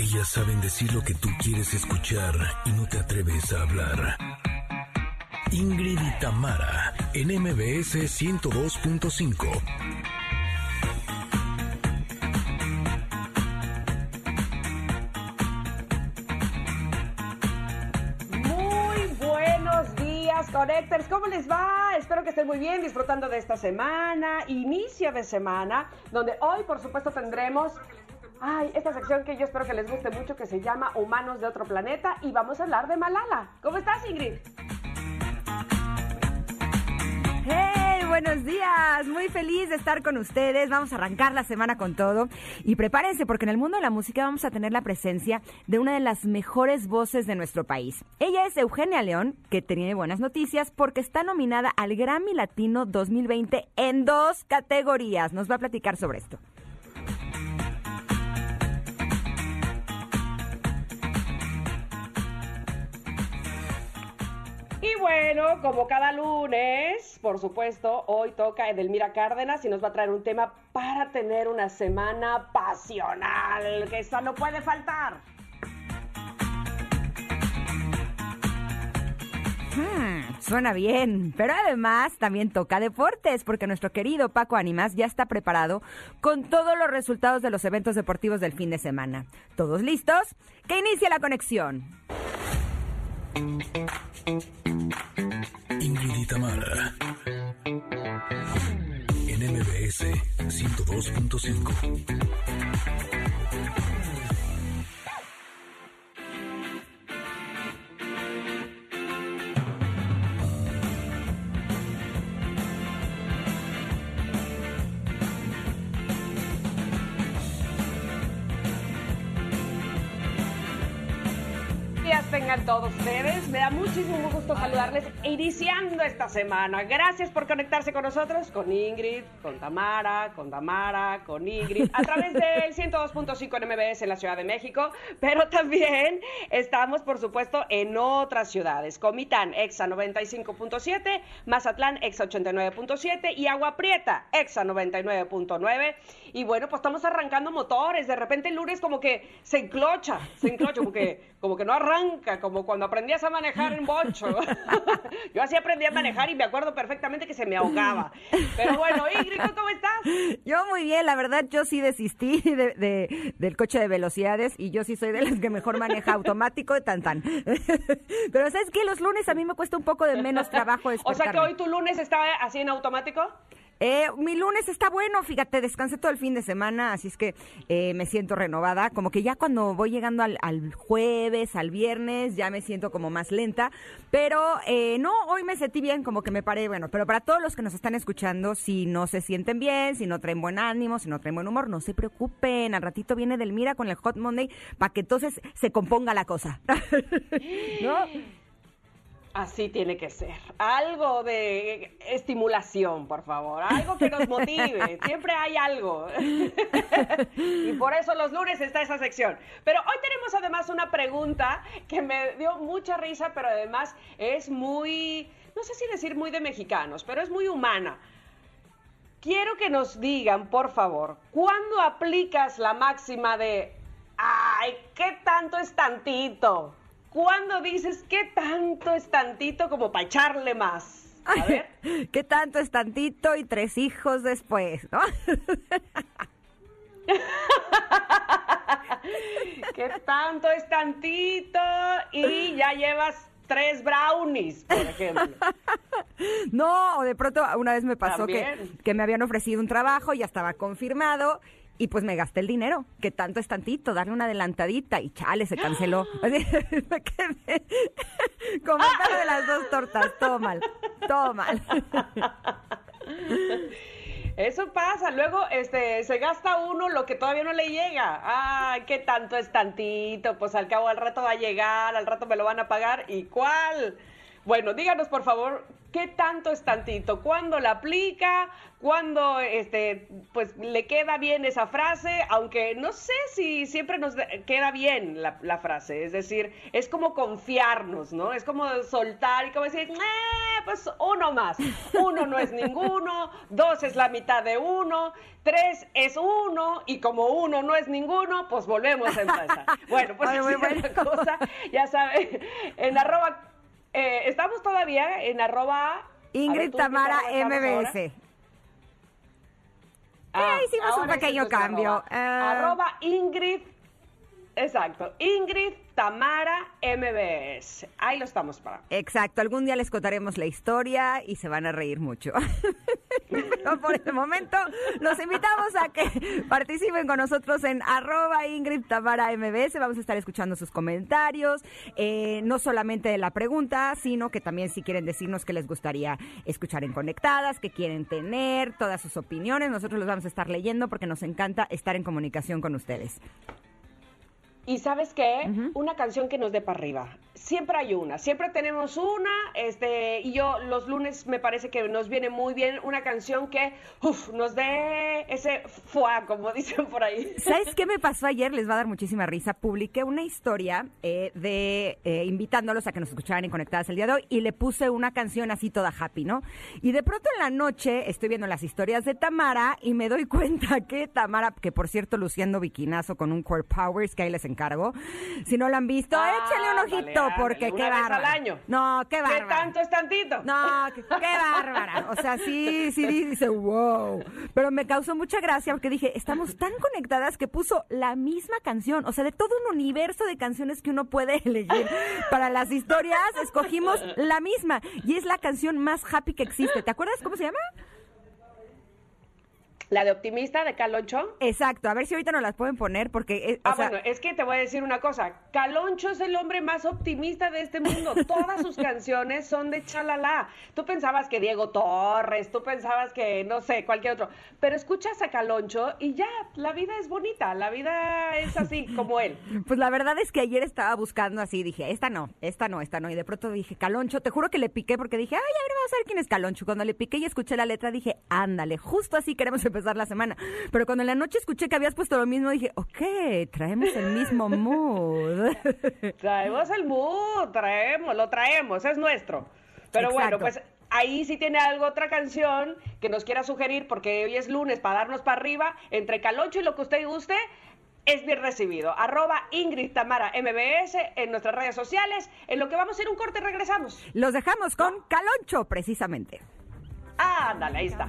Ellas saben decir lo que tú quieres escuchar y no te atreves a hablar. Ingrid y Tamara, en MBS 102.5. Muy buenos días, Connectors. ¿Cómo les va? Espero que estén muy bien, disfrutando de esta semana, inicio de semana, donde hoy, por supuesto, tendremos Ay, esta sección que yo espero que les guste mucho, que se llama Humanos de otro planeta, y vamos a hablar de Malala. ¿Cómo estás, Ingrid? ¡Hey! Buenos días, muy feliz de estar con ustedes. Vamos a arrancar la semana con todo y prepárense porque en el mundo de la música vamos a tener la presencia de una de las mejores voces de nuestro país. Ella es Eugenia León, que tiene buenas noticias porque está nominada al Grammy Latino 2020 en dos categorías. Nos va a platicar sobre esto. Y bueno, como cada lunes, por supuesto, hoy toca Edelmira Cárdenas y nos va a traer un tema para tener una semana pasional, que esa no puede faltar. Hmm, suena bien, pero además también toca deportes, porque nuestro querido Paco Animas ya está preparado con todos los resultados de los eventos deportivos del fin de semana. ¿Todos listos? ¡Que inicie la conexión! Ingrid y Tamara. En MBS 102.5. tengan todos ustedes. Me da muchísimo gusto saludarles iniciando esta semana. Gracias por conectarse con nosotros, con Ingrid, con Tamara, con Tamara, con Ingrid, a través del 102.5 en MBS en la Ciudad de México, pero también estamos, por supuesto, en otras ciudades. Comitán, Exa 95.7, Mazatlán, Exa 89.7 y Agua Prieta, Exa 99.9. Y bueno, pues estamos arrancando motores. De repente el lunes como que se enclocha, se enclocha, como que, como que no arranca, como cuando aprendías a manejar en bocho. Yo así aprendí a manejar y me acuerdo perfectamente que se me ahogaba. Pero bueno, Ingrid, ¿cómo estás? Yo muy bien, la verdad, yo sí desistí de, de- del coche de velocidades y yo sí soy de las que mejor maneja automático y tan tan. Pero ¿sabes qué? Los lunes a mí me cuesta un poco de menos trabajo O sea que hoy tu lunes está así en automático. Eh, mi lunes está bueno, fíjate, descansé todo el fin de semana, así es que eh, me siento renovada. Como que ya cuando voy llegando al, al jueves, al viernes, ya me siento como más lenta. Pero eh, no, hoy me sentí bien, como que me paré, bueno, pero para todos los que nos están escuchando, si no se sienten bien, si no traen buen ánimo, si no traen buen humor, no se preocupen. Al ratito viene Delmira con el Hot Monday para que entonces se componga la cosa. ¿No? Así tiene que ser. Algo de estimulación, por favor. Algo que nos motive. Siempre hay algo. y por eso los lunes está esa sección. Pero hoy tenemos además una pregunta que me dio mucha risa, pero además es muy, no sé si decir muy de mexicanos, pero es muy humana. Quiero que nos digan, por favor, ¿cuándo aplicas la máxima de, ay, qué tanto es tantito? ¿Cuándo dices qué tanto es tantito como para echarle más? A ver. ¿Qué tanto es tantito y tres hijos después, no? ¿Qué tanto es tantito? Y ya llevas tres brownies, por ejemplo. No, o de pronto una vez me pasó que, que me habían ofrecido un trabajo, ya estaba confirmado y pues me gasté el dinero, que tanto es tantito, darle una adelantadita y chale, se canceló. Así, me quedé como de las dos tortas, todo mal, todo mal. Eso pasa, luego este se gasta uno lo que todavía no le llega. Ay, qué tanto es tantito, pues al cabo al rato va a llegar, al rato me lo van a pagar. ¿Y cuál? Bueno, díganos por favor, ¿qué tanto es tantito? ¿Cuándo la aplica? ¿Cuándo este, pues, le queda bien esa frase? Aunque no sé si siempre nos queda bien la, la frase. Es decir, es como confiarnos, ¿no? Es como soltar y como decir, eh, pues uno más. Uno no es ninguno, dos es la mitad de uno, tres es uno y como uno no es ninguno, pues volvemos a empezar. Bueno, pues Ay, es cosa, ya saben, en arroba eh, estamos todavía en arroba... Ingrid Tamara MBS. Ah, hicimos un pequeño cambio. arroba. Ingrid Exacto. Ingrid Tamara MBS. Ahí lo estamos para. Exacto. Algún día les contaremos la historia y se van a reír mucho. Pero por el momento los invitamos a que participen con nosotros en arroba Ingrid Tamara MBS. Vamos a estar escuchando sus comentarios, eh, no solamente de la pregunta, sino que también si quieren decirnos qué les gustaría escuchar en Conectadas, qué quieren tener, todas sus opiniones. Nosotros los vamos a estar leyendo porque nos encanta estar en comunicación con ustedes. Y sabes qué, una canción que nos dé para arriba. Siempre hay una, siempre tenemos una, este, y yo los lunes me parece que nos viene muy bien una canción que nos dé ese fuá, como dicen por ahí. ¿Sabes qué me pasó ayer? Les va a dar muchísima risa. Publiqué una historia eh, de eh, invitándolos a que nos escucharan en Conectadas el día de hoy y le puse una canción así toda happy, ¿no? Y de pronto en la noche estoy viendo las historias de Tamara y me doy cuenta que Tamara, que por cierto luciendo bikinazo con un Core Powers que ahí les encargo. Si no lo han visto, ah, échale un ojito porque qué bárbara. año. No, qué bárbara. ¿Qué tanto es tantito? No, qué, bárbara. O sea, sí, sí dice, wow. Pero me causó mucha gracia porque dije, estamos tan conectadas que puso la misma canción. O sea, de todo un universo de canciones que uno puede elegir para las historias, escogimos la misma. Y es la canción más happy que existe. ¿Te acuerdas cómo se llama? La de optimista de Caloncho. Exacto, a ver si ahorita nos las pueden poner porque... Ah, bueno, es que te voy a decir una cosa. Caloncho es el hombre más optimista de este mundo. Todas sus canciones son de chalala. Tú pensabas que Diego Torres, tú pensabas que, no sé, cualquier otro. Pero escuchas a Caloncho y ya, la vida es bonita, la vida es así como él. Pues la verdad es que ayer estaba buscando así, dije, esta no, esta no, esta no. Y de pronto dije, Caloncho, te juro que le piqué porque dije, ay, a ver, vamos a ver quién es Caloncho. Cuando le piqué y escuché la letra dije, ándale, justo así queremos empezar dar la semana. Pero cuando en la noche escuché que habías puesto lo mismo, dije, ok, traemos el mismo mood. traemos el mood, traemos, lo traemos, es nuestro. Pero bueno, pues ahí sí tiene algo, otra canción que nos quiera sugerir, porque hoy es lunes para darnos para arriba, entre Calocho y lo que usted guste, es bien recibido. Arroba Ingrid Tamara MBS en nuestras redes sociales. En lo que vamos a ir un corte, regresamos. Los dejamos con Caloncho, precisamente. Ándale, ahí está.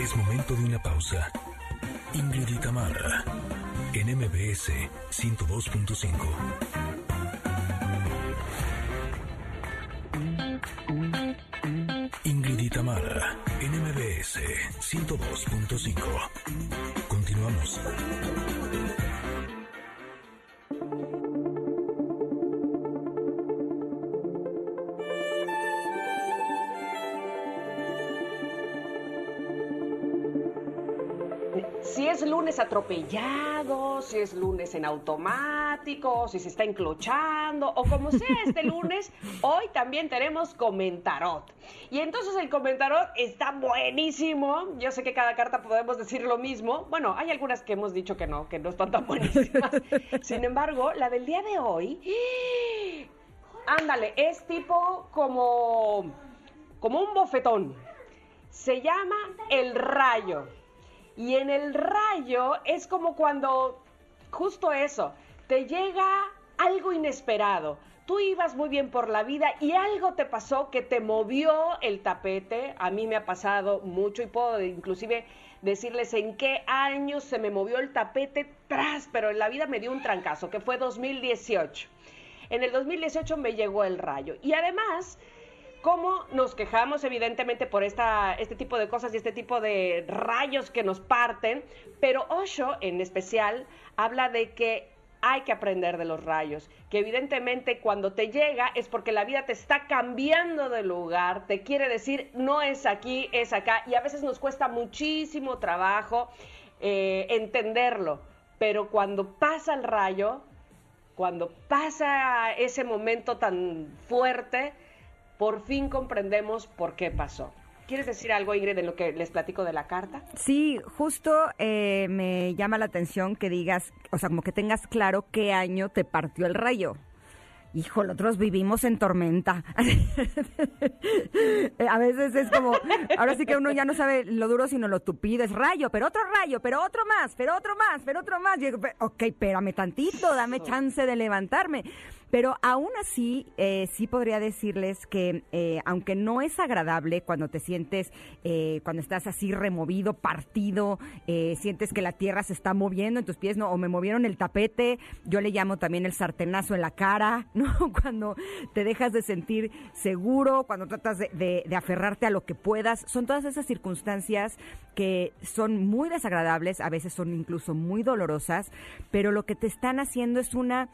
Es momento de una pausa. Ingrid y Tamara, en MBS 102.5. Ingrid y Tamara, en MBS 102.5. Continuamos. Atropellado, si es lunes en automático, si se está enclochando o como sea este lunes, hoy también tenemos comentarot. Y entonces el comentarot está buenísimo. Yo sé que cada carta podemos decir lo mismo. Bueno, hay algunas que hemos dicho que no, que no están tan buenísimas. Sin embargo, la del día de hoy, ándale, es tipo como, como un bofetón. Se llama el rayo. Y en el rayo es como cuando, justo eso, te llega algo inesperado, tú ibas muy bien por la vida y algo te pasó que te movió el tapete. A mí me ha pasado mucho y puedo inclusive decirles en qué año se me movió el tapete tras, pero en la vida me dio un trancazo, que fue 2018. En el 2018 me llegó el rayo. Y además, cómo nos quejamos evidentemente por este tipo de cosas y este tipo de rayos que nos parten, pero Osho en especial habla de que hay que aprender de los rayos, que evidentemente cuando te llega es porque la vida te está cambiando de lugar, te quiere decir no es aquí, es acá, y a veces nos cuesta muchísimo trabajo eh, entenderlo, pero cuando pasa el rayo, cuando pasa ese momento tan fuerte, por fin comprendemos por qué pasó. ¿Quieres decir algo, Ingrid, de lo que les platico de la carta? Sí, justo eh, me llama la atención que digas, o sea, como que tengas claro qué año te partió el rayo. Hijo, nosotros vivimos en tormenta. a veces es como, ahora sí que uno ya no sabe lo duro sino lo tupido. Es rayo, pero otro rayo, pero otro más, pero otro más, pero otro más. Y, ok, espérame tantito, dame chance de levantarme. Pero aún así, eh, sí podría decirles que, eh, aunque no es agradable cuando te sientes, eh, cuando estás así removido, partido, sientes que la tierra se está moviendo en tus pies, ¿no? O me movieron el tapete, yo le llamo también el sartenazo en la cara, ¿no? Cuando te dejas de sentir seguro, cuando tratas de aferrarte a lo que puedas. Son todas esas circunstancias que son muy desagradables, a veces son incluso muy dolorosas, pero lo que te están haciendo es una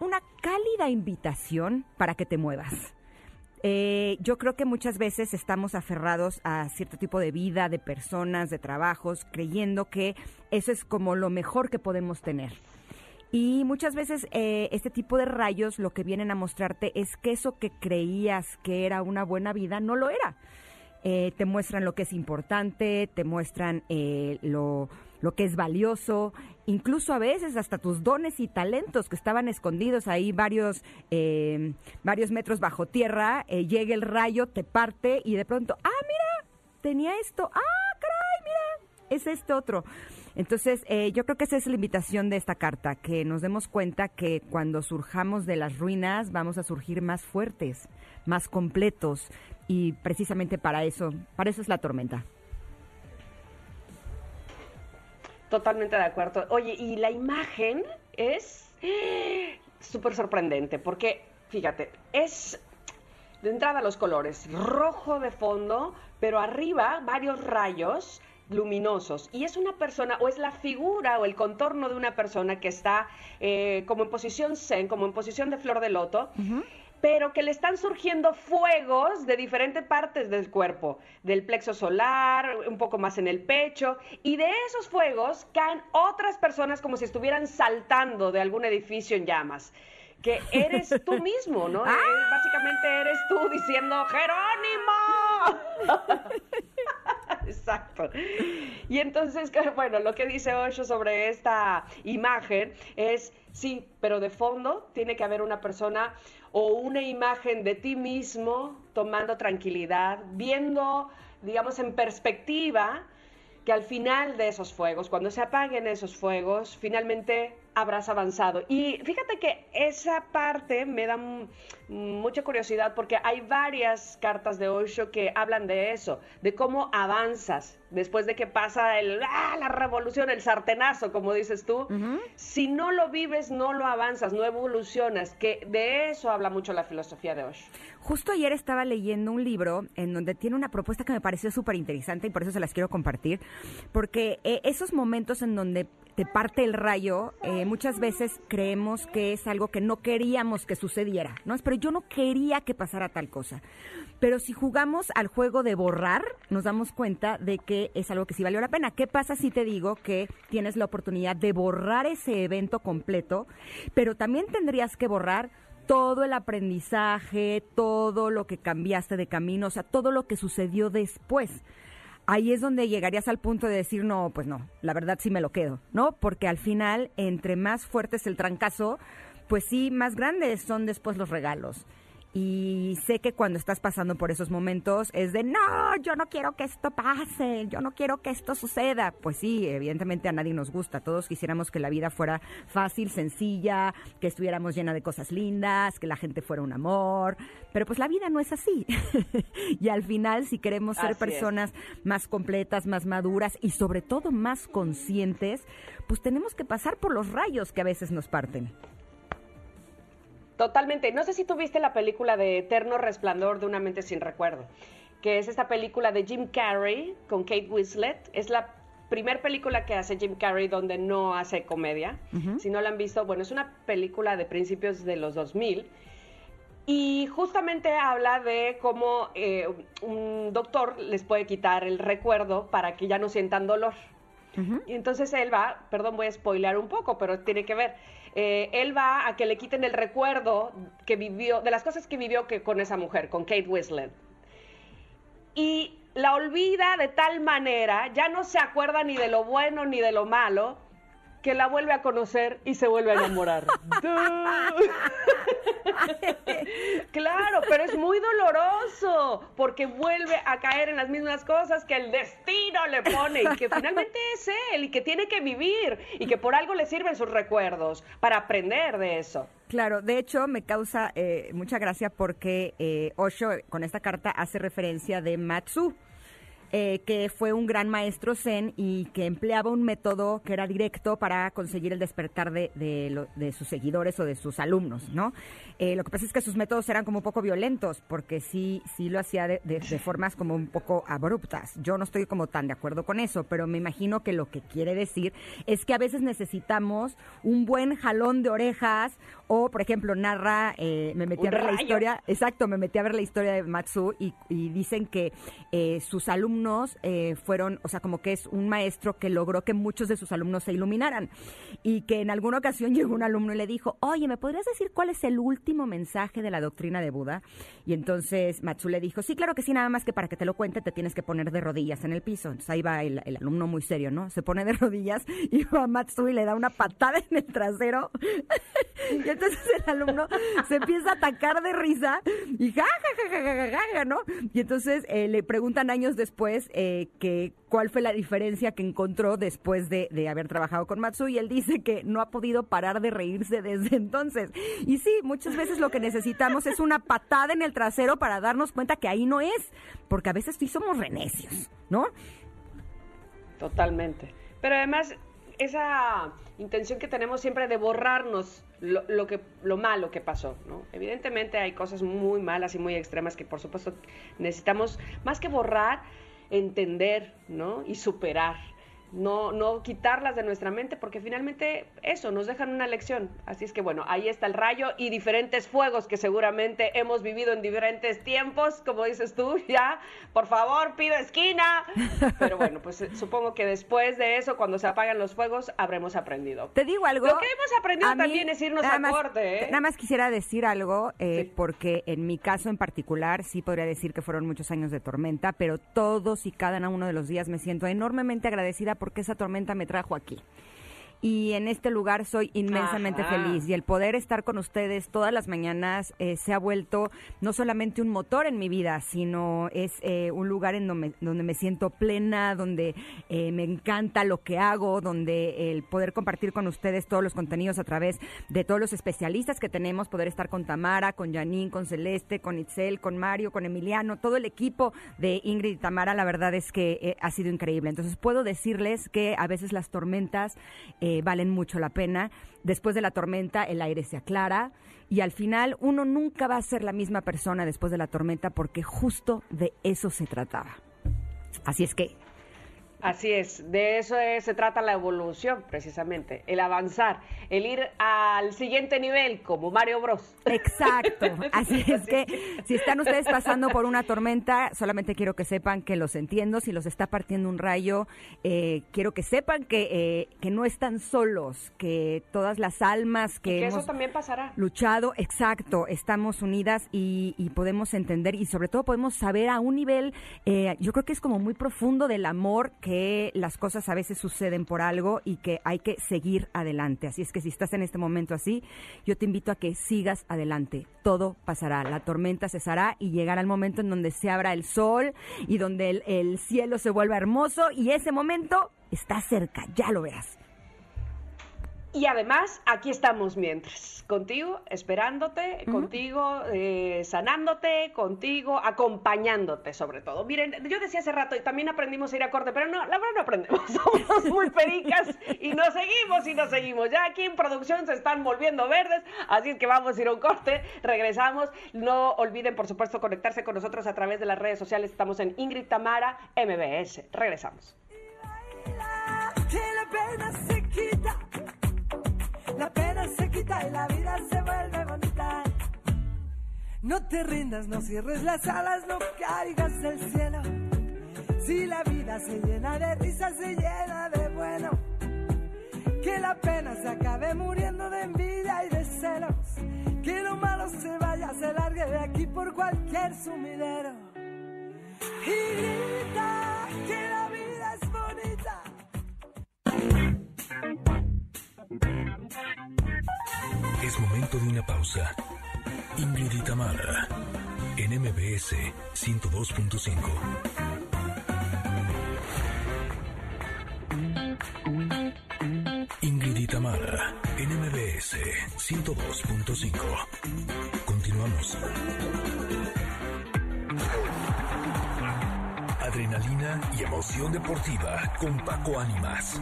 una cálida invitación para que te muevas. Eh, yo creo que muchas veces estamos aferrados a cierto tipo de vida, de personas, de trabajos, creyendo que eso es como lo mejor que podemos tener. Y muchas veces eh, este tipo de rayos lo que vienen a mostrarte es que eso que creías que era una buena vida no lo era. Eh, te muestran lo que es importante, te muestran lo, lo que es valioso, incluso a veces hasta tus dones y talentos que estaban escondidos ahí varios, eh, varios metros bajo tierra, eh, llega el rayo, te parte y de pronto, ah, mira, tenía esto, ah, caray, mira, es este otro. Entonces, eh, yo creo que esa es la invitación de esta carta, que nos demos cuenta que cuando surjamos de las ruinas vamos a surgir más fuertes, más completos, y precisamente para eso, para eso es la tormenta. Totalmente de acuerdo. Oye, y la imagen es súper sorprendente, porque, fíjate, es de entrada los colores, rojo de fondo, pero arriba varios rayos luminosos. Y es una persona, o es la figura o el contorno de una persona que está eh, como en posición zen, como en posición de flor de loto pero que le están surgiendo fuegos de diferentes partes del cuerpo, del plexo solar, un poco más en el pecho, y de esos fuegos caen otras personas como si estuvieran saltando de algún edificio en llamas que eres tú mismo, ¿no? ¡Ah! básicamente eres tú diciendo, Jerónimo. Exacto. Y entonces, bueno, lo que dice Osho sobre esta imagen es, sí, pero de fondo tiene que haber una persona o una imagen de ti mismo tomando tranquilidad, viendo, digamos, en perspectiva que al final de esos fuegos, cuando se apaguen esos fuegos, finalmente habrás avanzado. Y fíjate que esa parte me da mucha curiosidad porque hay varias cartas de Osho que hablan de eso, de cómo avanzas después de que pasa el, ah, la revolución, el sartenazo, como dices tú. Si no lo vives, no lo avanzas, no evolucionas, que de eso habla mucho la filosofía de Osho. Justo ayer estaba leyendo un libro en donde tiene una propuesta que me pareció súper interesante y por eso se las quiero compartir, porque eh, esos momentos en donde te parte el rayo, eh, muchas veces creemos que es algo que no queríamos que sucediera, ¿no? Pero yo no quería que pasara tal cosa. Pero si jugamos al juego de borrar, nos damos cuenta de que es algo que sí valió la pena. ¿Qué pasa si te digo que tienes la oportunidad de borrar ese evento completo, pero también tendrías que borrar todo el aprendizaje, todo lo que cambiaste de camino, o sea, todo lo que sucedió después? Ahí es donde llegarías al punto de decir, no, pues no, la verdad sí me lo quedo, ¿no? Porque al final, entre más fuerte es el trancazo, pues sí, más grandes son después los regalos. Y sé que cuando estás pasando por esos momentos es de, no, yo no quiero que esto pase, yo no quiero que esto suceda. Pues sí, evidentemente a nadie nos gusta, todos quisiéramos que la vida fuera fácil, sencilla, que estuviéramos llena de cosas lindas, que la gente fuera un amor, pero pues la vida no es así. y al final, si queremos ser Así es. personas más completas, más maduras y sobre todo más conscientes, pues tenemos que pasar por los rayos que a veces nos parten. Totalmente. No sé si tú viste la película de Eterno Resplandor de una mente sin recuerdo, que es esta película de Jim Carrey con Kate Winslet. Es la primer película que hace Jim Carrey donde no hace comedia. Si no la han visto, bueno, es una película de principios de los 2000 y justamente habla de cómo eh, un doctor les puede quitar el recuerdo para que ya no sientan dolor. Y entonces él va, perdón, voy a spoilear un poco, pero tiene que ver. Eh, él va a que le quiten el recuerdo que vivió, de las cosas que vivió que, con esa mujer, con Kate Winslet. Y la olvida de tal manera, ya no se acuerda ni de lo bueno ni de lo malo, que la vuelve a conocer y se vuelve a enamorar. claro, pero es muy doloroso porque vuelve a caer en las mismas cosas que el destino le pone y que finalmente es él y que tiene que vivir y que por algo le sirven sus recuerdos para aprender de eso. Claro, de hecho me causa eh, mucha gracia porque eh, Osho con esta carta hace referencia de Matsu, eh, que fue un gran maestro zen y que empleaba un método que era directo para conseguir el despertar de, sus seguidores o de sus alumnos, ¿no? Eh, lo que pasa es que sus métodos eran como un poco violentos, porque sí, sí lo hacía de, de- de formas como un poco abruptas. Yo no estoy como tan de acuerdo con eso, pero me imagino que lo que quiere decir es que a veces necesitamos un buen jalón de orejas o, por ejemplo, narra, eh, me metí Un a ver la historia, exacto, me metí a ver la historia de Matsu y, y dicen que eh, sus alumnos eh, fueron, o sea, como que es un maestro que logró que muchos de sus alumnos se iluminaran y que en alguna ocasión llegó un alumno y le dijo, oye, ¿me podrías decir cuál es el último mensaje de la doctrina de Buda? Y entonces Matsu le dijo, sí, claro que sí, nada más que para que te lo cuente te tienes que poner de rodillas en el piso. Entonces ahí va el, el alumno muy serio, ¿no? Se pone de rodillas y va Matsu y le da una patada en el trasero y entonces el alumno se empieza a atacar de risa y ja, ja, ¿no? Y entonces eh, le preguntan años después eh, que cuál fue la diferencia que encontró después de, de haber trabajado con Matsu y él dice que no ha podido parar de reírse desde entonces. Y sí, muchas veces lo que necesitamos es una patada en el trasero para darnos cuenta que ahí no es, porque a veces sí somos renecios, ¿no? Totalmente. Pero además, esa intención que tenemos siempre de borrarnos lo, lo que, lo malo que pasó, ¿no? Evidentemente hay cosas muy malas y muy extremas que por supuesto necesitamos, más que borrar, entender, ¿no? Y superar. No, no quitarlas de nuestra mente porque finalmente eso nos dejan una lección. Así es que bueno, ahí está el rayo y diferentes fuegos que seguramente hemos vivido en diferentes tiempos, como dices tú, ya, por favor, pido esquina. Pero bueno, pues eh, supongo que después de eso, cuando se apagan los fuegos, habremos aprendido. Te digo algo. Lo que hemos aprendido mí, también es irnos a más- corte, ¿eh? Nada más quisiera decir algo, eh, Sí. porque en mi caso en particular sí podría decir que fueron muchos años de tormenta, pero todos y cada uno de los días me siento enormemente agradecida porque esa tormenta me trajo aquí. Y en este lugar soy inmensamente Ajá. feliz y el poder estar con ustedes todas las mañanas eh, se ha vuelto no solamente un motor en mi vida, sino es eh, un lugar en donde, donde me siento plena, donde eh, me encanta lo que hago, donde el poder compartir con ustedes todos los contenidos a través de todos los especialistas que tenemos, poder estar con Tamara, con Janine, con Celeste, con Itzel, con Mario, con Emiliano, todo el equipo de Ingrid y Tamara, la verdad es que ha sido increíble. Entonces puedo decirles que a veces las tormentas eh, valen mucho la pena. Después de la tormenta el aire se aclara y al final uno nunca va a ser la misma persona después de la tormenta porque justo de eso se trataba. Así es que Así es, de eso es- se trata la evolución, precisamente, el avanzar, el ir al siguiente nivel, como Mario Bros. Exacto. Así es que si están ustedes pasando por una tormenta, solamente quiero que sepan que los entiendo. Si los está partiendo un rayo, eh, quiero que sepan que, eh, que no están solos, que todas las almas que, Y que hemos eso también pasará. luchado, exacto, estamos unidas y, y podemos entender y sobre todo podemos saber a un nivel, eh, yo creo que es como muy profundo del amor que las cosas a veces suceden por algo y que hay que seguir adelante. Así es que si estás en este momento así, yo te invito a que sigas adelante. Todo pasará, la tormenta cesará y llegará el momento en donde se abra el sol y donde el, el cielo se vuelva hermoso y ese momento está cerca, ya lo verás. Y además, aquí estamos mientras, contigo, esperándote, contigo, eh, sanándote, contigo, acompañándote sobre todo. Miren, yo decía hace rato, y también aprendimos a ir a corte, pero no, la verdad no aprendemos, somos muy pericas y nos seguimos y nos seguimos. Ya aquí en producción se están volviendo verdes, así es que vamos a ir a un corte, regresamos. No olviden, por supuesto, conectarse con nosotros a través de las redes sociales, estamos en Ingrid Tamara MBS. Regresamos. Y la vida se vuelve bonita. No te rindas, no cierres las alas, no caigas del cielo. Si la vida se llena de risas, se llena de bueno. Que la pena se acabe muriendo de envidia y de celos. Que lo malo se vaya, se largue de aquí por cualquier sumidero. Y grita que la vida es bonita. Es momento de una pausa. Ingrid y Tamara, en MBS 102.5. Ingrid y Tamara, en MBS 102.5. Continuamos. Adrenalina y emoción deportiva con Paco Ánimas.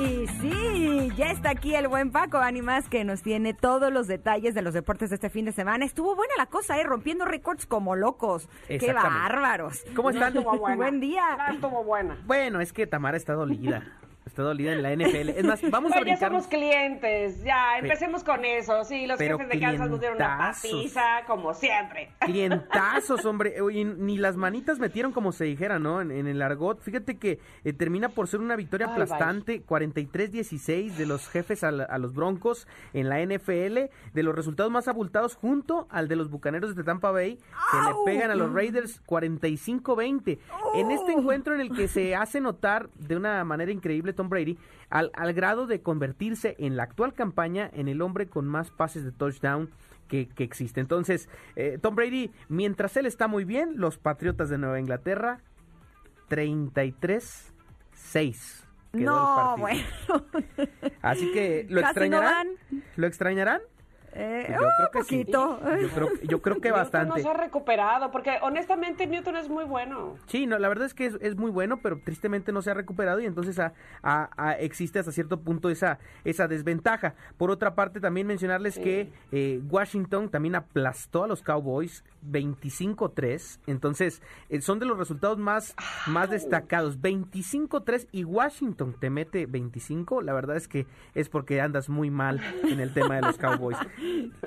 Y sí, ya está aquí el buen Paco Ánimas que nos tiene todos los detalles de los deportes de este fin de semana. Estuvo buena la cosa, ¿eh? Rompiendo récords como locos. ¡Qué bárbaros! ¿Cómo están? Estuvo buena. Buen día. No estuvo buena. Bueno, es que Tamara está dolida. Está dolida en la NFL. Es más, vamos a Pero ya brincar. somos clientes, ya, empecemos con eso. Sí, los Pero jefes de Kansas nos dieron una patiza, como siempre. Clientazos, hombre. Oye, ni las manitas metieron como se dijera, ¿no? En, en el argot. Fíjate que eh, termina por ser una victoria aplastante, 43-16 de los jefes a, la- a los Broncos en la NFL, de los resultados más abultados junto al de los Bucaneros de Tampa Bay, que le pegan a los Raiders 45-20. En este encuentro en el que se hace notar de una manera increíble Tom Brady, al, al grado de convertirse en la actual campaña en el hombre con más pases de touchdown que, que existe. Entonces, eh, Tom Brady, mientras él está muy bien, los Patriotas de Nueva Inglaterra, 33-6. quedó el No, partido. bueno. Así que, ¿lo Casi extrañarán? ¿Lo extrañarán? Eh, Yo un creo que sí. poquito. Yo creo, yo creo que Newton bastante. no se ha recuperado, porque honestamente Newton es muy bueno. Sí, no, la verdad es que es, es muy bueno, pero tristemente no se ha recuperado y entonces a- a- a- existe hasta cierto punto esa, esa desventaja. Por otra parte, también mencionarles que eh, Washington también aplastó a los Cowboys 25-3, entonces eh, son de los resultados más, más destacados. 25-3 y Washington te mete 25, la verdad es que es porque andas muy mal en el tema de los Cowboys.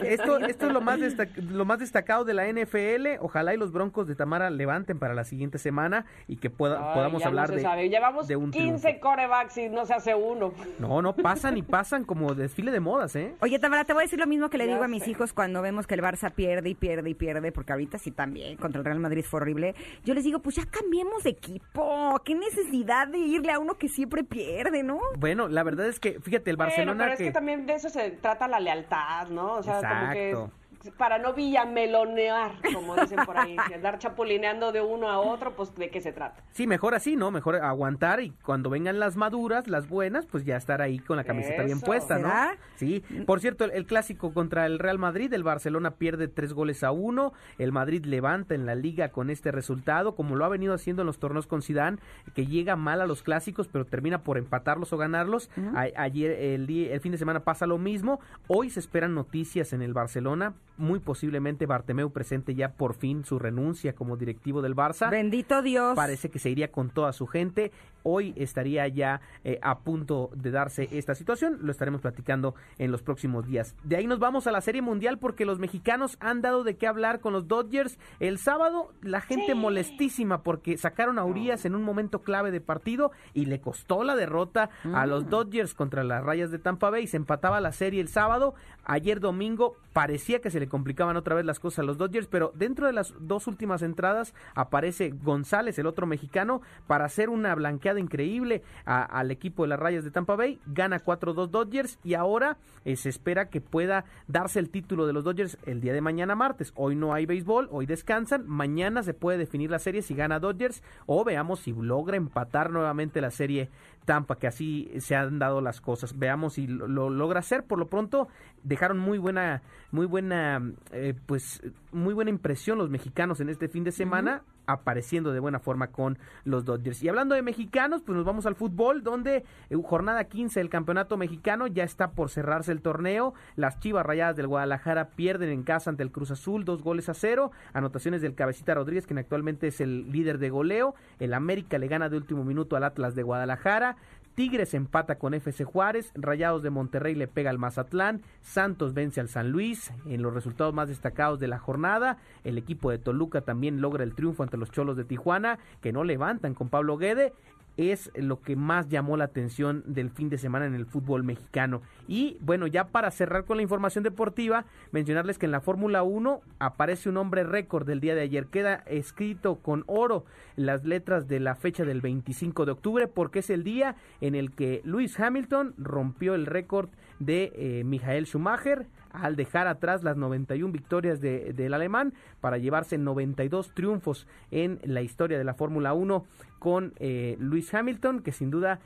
Esto, esto es lo más, destac- lo más destacado de la NFL. Ojalá y los Broncos de Tamara levanten para la siguiente semana y que pueda- Ay, podamos no hablar se de, sabe. Llevamos de un 15 triunfo. corebacks y no se hace uno. No, no, pasan y pasan como desfile de modas, ¿eh? Oye, Tamara, te voy a decir lo mismo que le Ya digo a mis hijos cuando vemos que el Barça pierde y pierde y pierde, porque ahorita sí también, contra el Real Madrid fue horrible. Yo les digo, pues ya cambiemos de equipo. ¿Qué necesidad de irle a uno que siempre pierde, no? Bueno, la verdad es que, fíjate, el Bueno, Barcelona pero es que... que también de eso se trata la lealtad, ¿no? O sea, como que Exacto. Para no villamelonear, como dicen por ahí, andar chapulineando de uno a otro, pues de qué se trata. Sí, mejor así, ¿no? Mejor aguantar y cuando vengan las maduras, las buenas, pues ya estar ahí con la camiseta bien puesta, ¿no? ¿Será? Sí. Por cierto, el, el clásico contra el Real Madrid, el Barcelona pierde tres goles a uno, el Madrid levanta en la liga con este resultado, como lo ha venido haciendo en los torneos con Zidane, que llega mal a los clásicos, pero termina por empatarlos o ganarlos. A- ayer, el, día- el fin de semana pasa lo mismo. Hoy se esperan noticias en el Barcelona, muy posiblemente Bartemeu presente ya por fin su renuncia como directivo del Barça. Bendito Dios. Parece que se iría con toda su gente. Hoy estaría ya eh, a punto de darse esta situación. Lo estaremos platicando en los próximos días. De ahí nos vamos a la Serie Mundial porque los mexicanos han dado de qué hablar con los Dodgers. El sábado la gente molestísima porque sacaron a Urias en un momento clave de partido y le costó la derrota a los Dodgers contra las rayas de Tampa Bay. Se empataba la serie el sábado. Ayer domingo parecía que se le complicaban otra vez las cosas a los Dodgers, pero dentro de las dos últimas entradas aparece González, el otro mexicano, para hacer una blanqueada increíble al equipo de las rayas de Tampa Bay. Gana 4-2 Dodgers y ahora eh, se espera que pueda darse el título de los Dodgers el día de mañana martes. Hoy no hay béisbol, hoy descansan. Mañana se puede definir la serie si gana Dodgers o veamos si logra empatar nuevamente la serie Tampa, que así se han dado las cosas. Veamos si lo, lo logra hacer. Por lo pronto dejaron muy buena, muy buena, eh, pues muy buena impresión los mexicanos en este fin de semana, apareciendo de buena forma con los Dodgers. Y hablando de mexicanos, pues nos vamos al fútbol, donde eh, jornada 15 del campeonato mexicano ya está por cerrarse el torneo. Las Chivas Rayadas del Guadalajara pierden en casa ante el Cruz Azul, dos goles a cero. Anotaciones del Cabecita Rodríguez, quien actualmente es el líder de goleo. El América le gana de último minuto al Atlas de Guadalajara. Tigres empata con FC Juárez, Rayados de Monterrey le pega al Mazatlán, Santos vence al San Luis. En los resultados más destacados de la jornada, el equipo de Toluca también logra el triunfo ante los Cholos de Tijuana, que no levantan con Pablo Guede, es lo que más llamó la atención del fin de semana en el fútbol mexicano. Y bueno, ya para cerrar con la información deportiva, mencionarles que en la Fórmula 1 aparece un nombre récord del día de ayer. Queda escrito con oro las letras de la fecha del 25 de octubre porque es el día en el que Lewis Hamilton rompió el récord de eh, Michael Schumacher al dejar atrás las 91 victorias de- del alemán para llevarse 92 triunfos en la historia de la Fórmula 1 con eh, Lewis Hamilton, que sin duda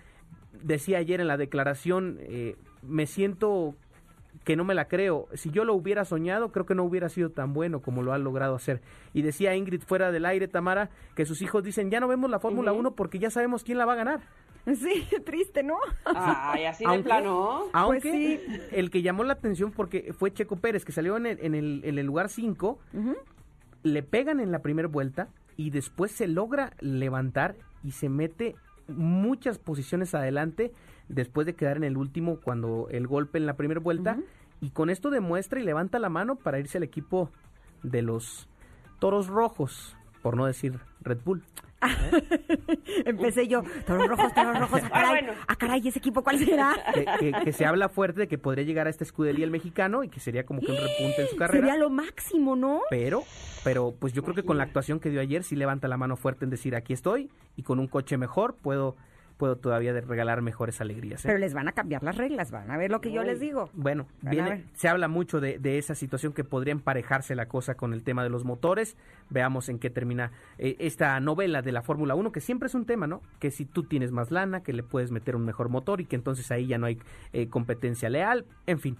decía ayer en la declaración, eh, me siento que no me la creo. Si yo lo hubiera soñado, creo que no hubiera sido tan bueno como lo ha logrado hacer. Y decía Ingrid fuera del aire, Tamara, que sus hijos dicen, ya no vemos la Fórmula 1 porque ya sabemos quién la va a ganar. Sí, triste, ¿no? Ay, así de Aunque- plano. Aunque Pues sí. el que llamó la atención porque fue Checo Pérez, que salió en el, en el, en el lugar 5, le pegan en la primera vuelta y después se logra levantar y se mete muchas posiciones adelante después de quedar en el último cuando el golpe en la primera vuelta y con esto demuestra y levanta la mano para irse al equipo de los Toros Rojos, por no decir Red Bull. Empecé yo, toros rojos, toros rojos, a Ah, caray, bueno. a caray, ¿ese equipo cuál será? Que, que- que se habla fuerte de que podría llegar a esta escudería el mexicano y que sería como que un repunte en su carrera. Sería lo máximo, ¿no? Pero, pero pues yo creo que con la actuación que dio ayer sí levanta la mano fuerte en decir aquí estoy y con un coche mejor puedo, puedo todavía regalar mejores alegrías. ¿eh? Pero les van a cambiar las reglas, van a ver lo que yo les digo. Bueno, viene, se habla mucho de, de esa situación que podría emparejarse la cosa con el tema de los motores. Veamos en qué termina eh, esta novela de la Fórmula 1, que siempre es un tema, ¿no? Que si tú tienes más lana, que le puedes meter un mejor motor y que entonces ahí ya no hay eh, competencia leal. En fin,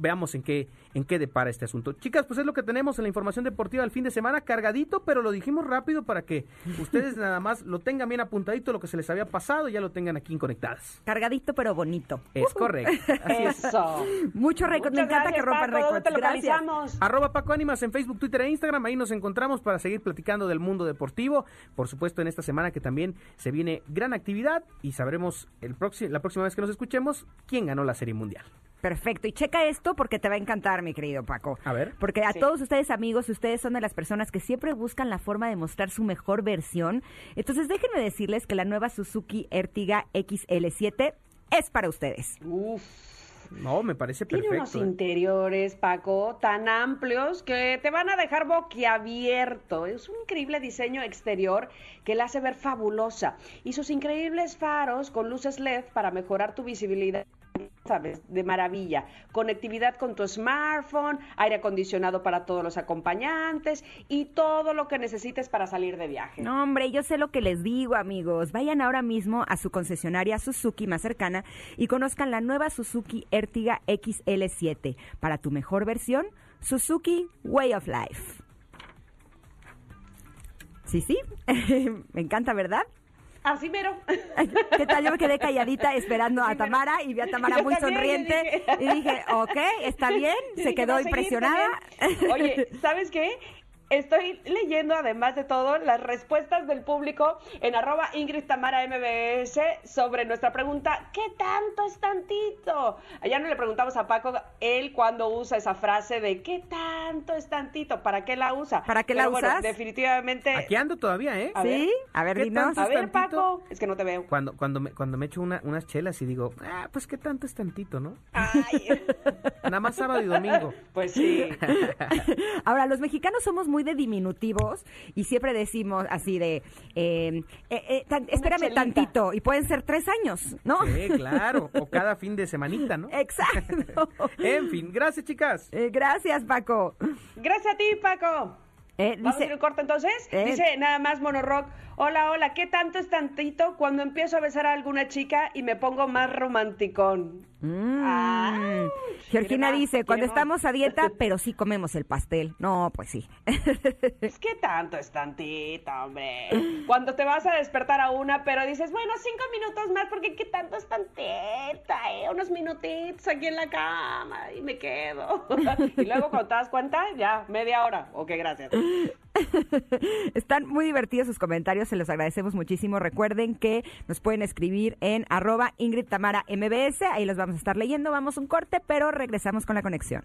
veamos en qué, en qué depara este asunto. Chicas, pues es lo que tenemos en la información deportiva del fin de semana, cargadito, pero lo dijimos rápido para que ustedes nada más lo tengan bien apuntadito, lo que se les había pasado, ya lo tengan aquí en Conectadas. Cargadito pero bonito. Es correcto. Así es. Eso. Mucho récord, me encanta que rompan Paco. ¿Dónde récords. Gracias. Arroba Paco Ánimas en Facebook, Twitter e Instagram. Ahí nos encontramos para seguir platicando del mundo deportivo. Por supuesto, en esta semana que también se viene gran actividad y sabremos el próximo, la próxima vez que nos escuchemos quién ganó la Serie Mundial. Perfecto. Y checa esto porque te va a encantar, mi querido Paco. A ver. Porque a Sí. todos ustedes, amigos, ustedes son de las personas que siempre buscan la forma de mostrar su mejor versión. Entonces, déjenme decirles que la nueva Suzuki Ertiga XL7 es para ustedes. Uf. No, me parece Tiene unos perfecto. ¿eh? interiores, Paco, tan amplios que te van a dejar boquiabierto. Es un increíble diseño exterior que la hace ver fabulosa. Y sus increíbles faros con luces LED para mejorar tu visibilidad. Sabes, de maravilla. Conectividad con tu smartphone, aire acondicionado para todos los acompañantes y todo lo que necesites para salir de viaje. No, hombre, yo sé lo que les digo, amigos. Vayan ahora mismo a su concesionaria Suzuki más cercana y conozcan la nueva Suzuki Ertiga XL7. Para tu mejor versión, Suzuki Way of Life. Sí, sí. Me encanta, ¿verdad? Así mero. ¿Qué tal? Yo me quedé calladita esperando a Tamara y vi a Tamara muy sonriente y dije, ok, está bien, se quedó impresionada. Oye, ¿sabes qué? Estoy leyendo, además de todo, las respuestas del público en arroba Ingrid Tamara MBS sobre nuestra pregunta, ¿qué tanto es tantito? Allá no le preguntamos a Paco él cuando usa esa frase de ¿qué tanto es tantito? ¿Para qué la usa? ¿Para qué la bueno, usas? definitivamente... Aquí ando todavía, ¿eh? A ¿Sí? ver. A ver, ¿Qué dinos. tanto A es ver, tantito? Paco, es que no te veo. Cuando, cuando, me, cuando me echo una- unas chelas y digo, ah, pues qué tanto es tantito, ¿no? Ay, Nada más sábado y domingo. pues sí. Ahora, los mexicanos somos muy de diminutivos y siempre decimos así de, eh, eh, eh, tan- espérame chelita. tantito, y pueden ser tres años, ¿no? Sí, claro. O cada fin de semanita, ¿no? Exacto. En fin, gracias, chicas. Eh, gracias, Paco. Gracias a ti, Paco. Eh, ¿Vamos a ir dice, un corte entonces? Eh. Dice nada más Monorock. Hola, hola, ¿qué tanto es tantito cuando empiezo a besar a alguna chica y me pongo más romanticón? mm, Ah, Georgina dice, cuando estamos a dieta, pero sí comemos el pastel. No, pues sí. Es que tanto es tantito, hombre. Cuando te vas a despertar a una, pero dices, bueno, cinco minutos más, porque qué tanto es tantita, eh? Unos minutitos aquí en la cama y me quedo. y luego cuando te das cuenta, ya, media hora. Ok, gracias. Están muy divertidos sus comentarios, se los agradecemos muchísimo. Recuerden que nos pueden escribir en arroba Ingrid Tamara MBS, ahí los vamos a estar leyendo. Vamos un corte, pero regresamos con la conexión.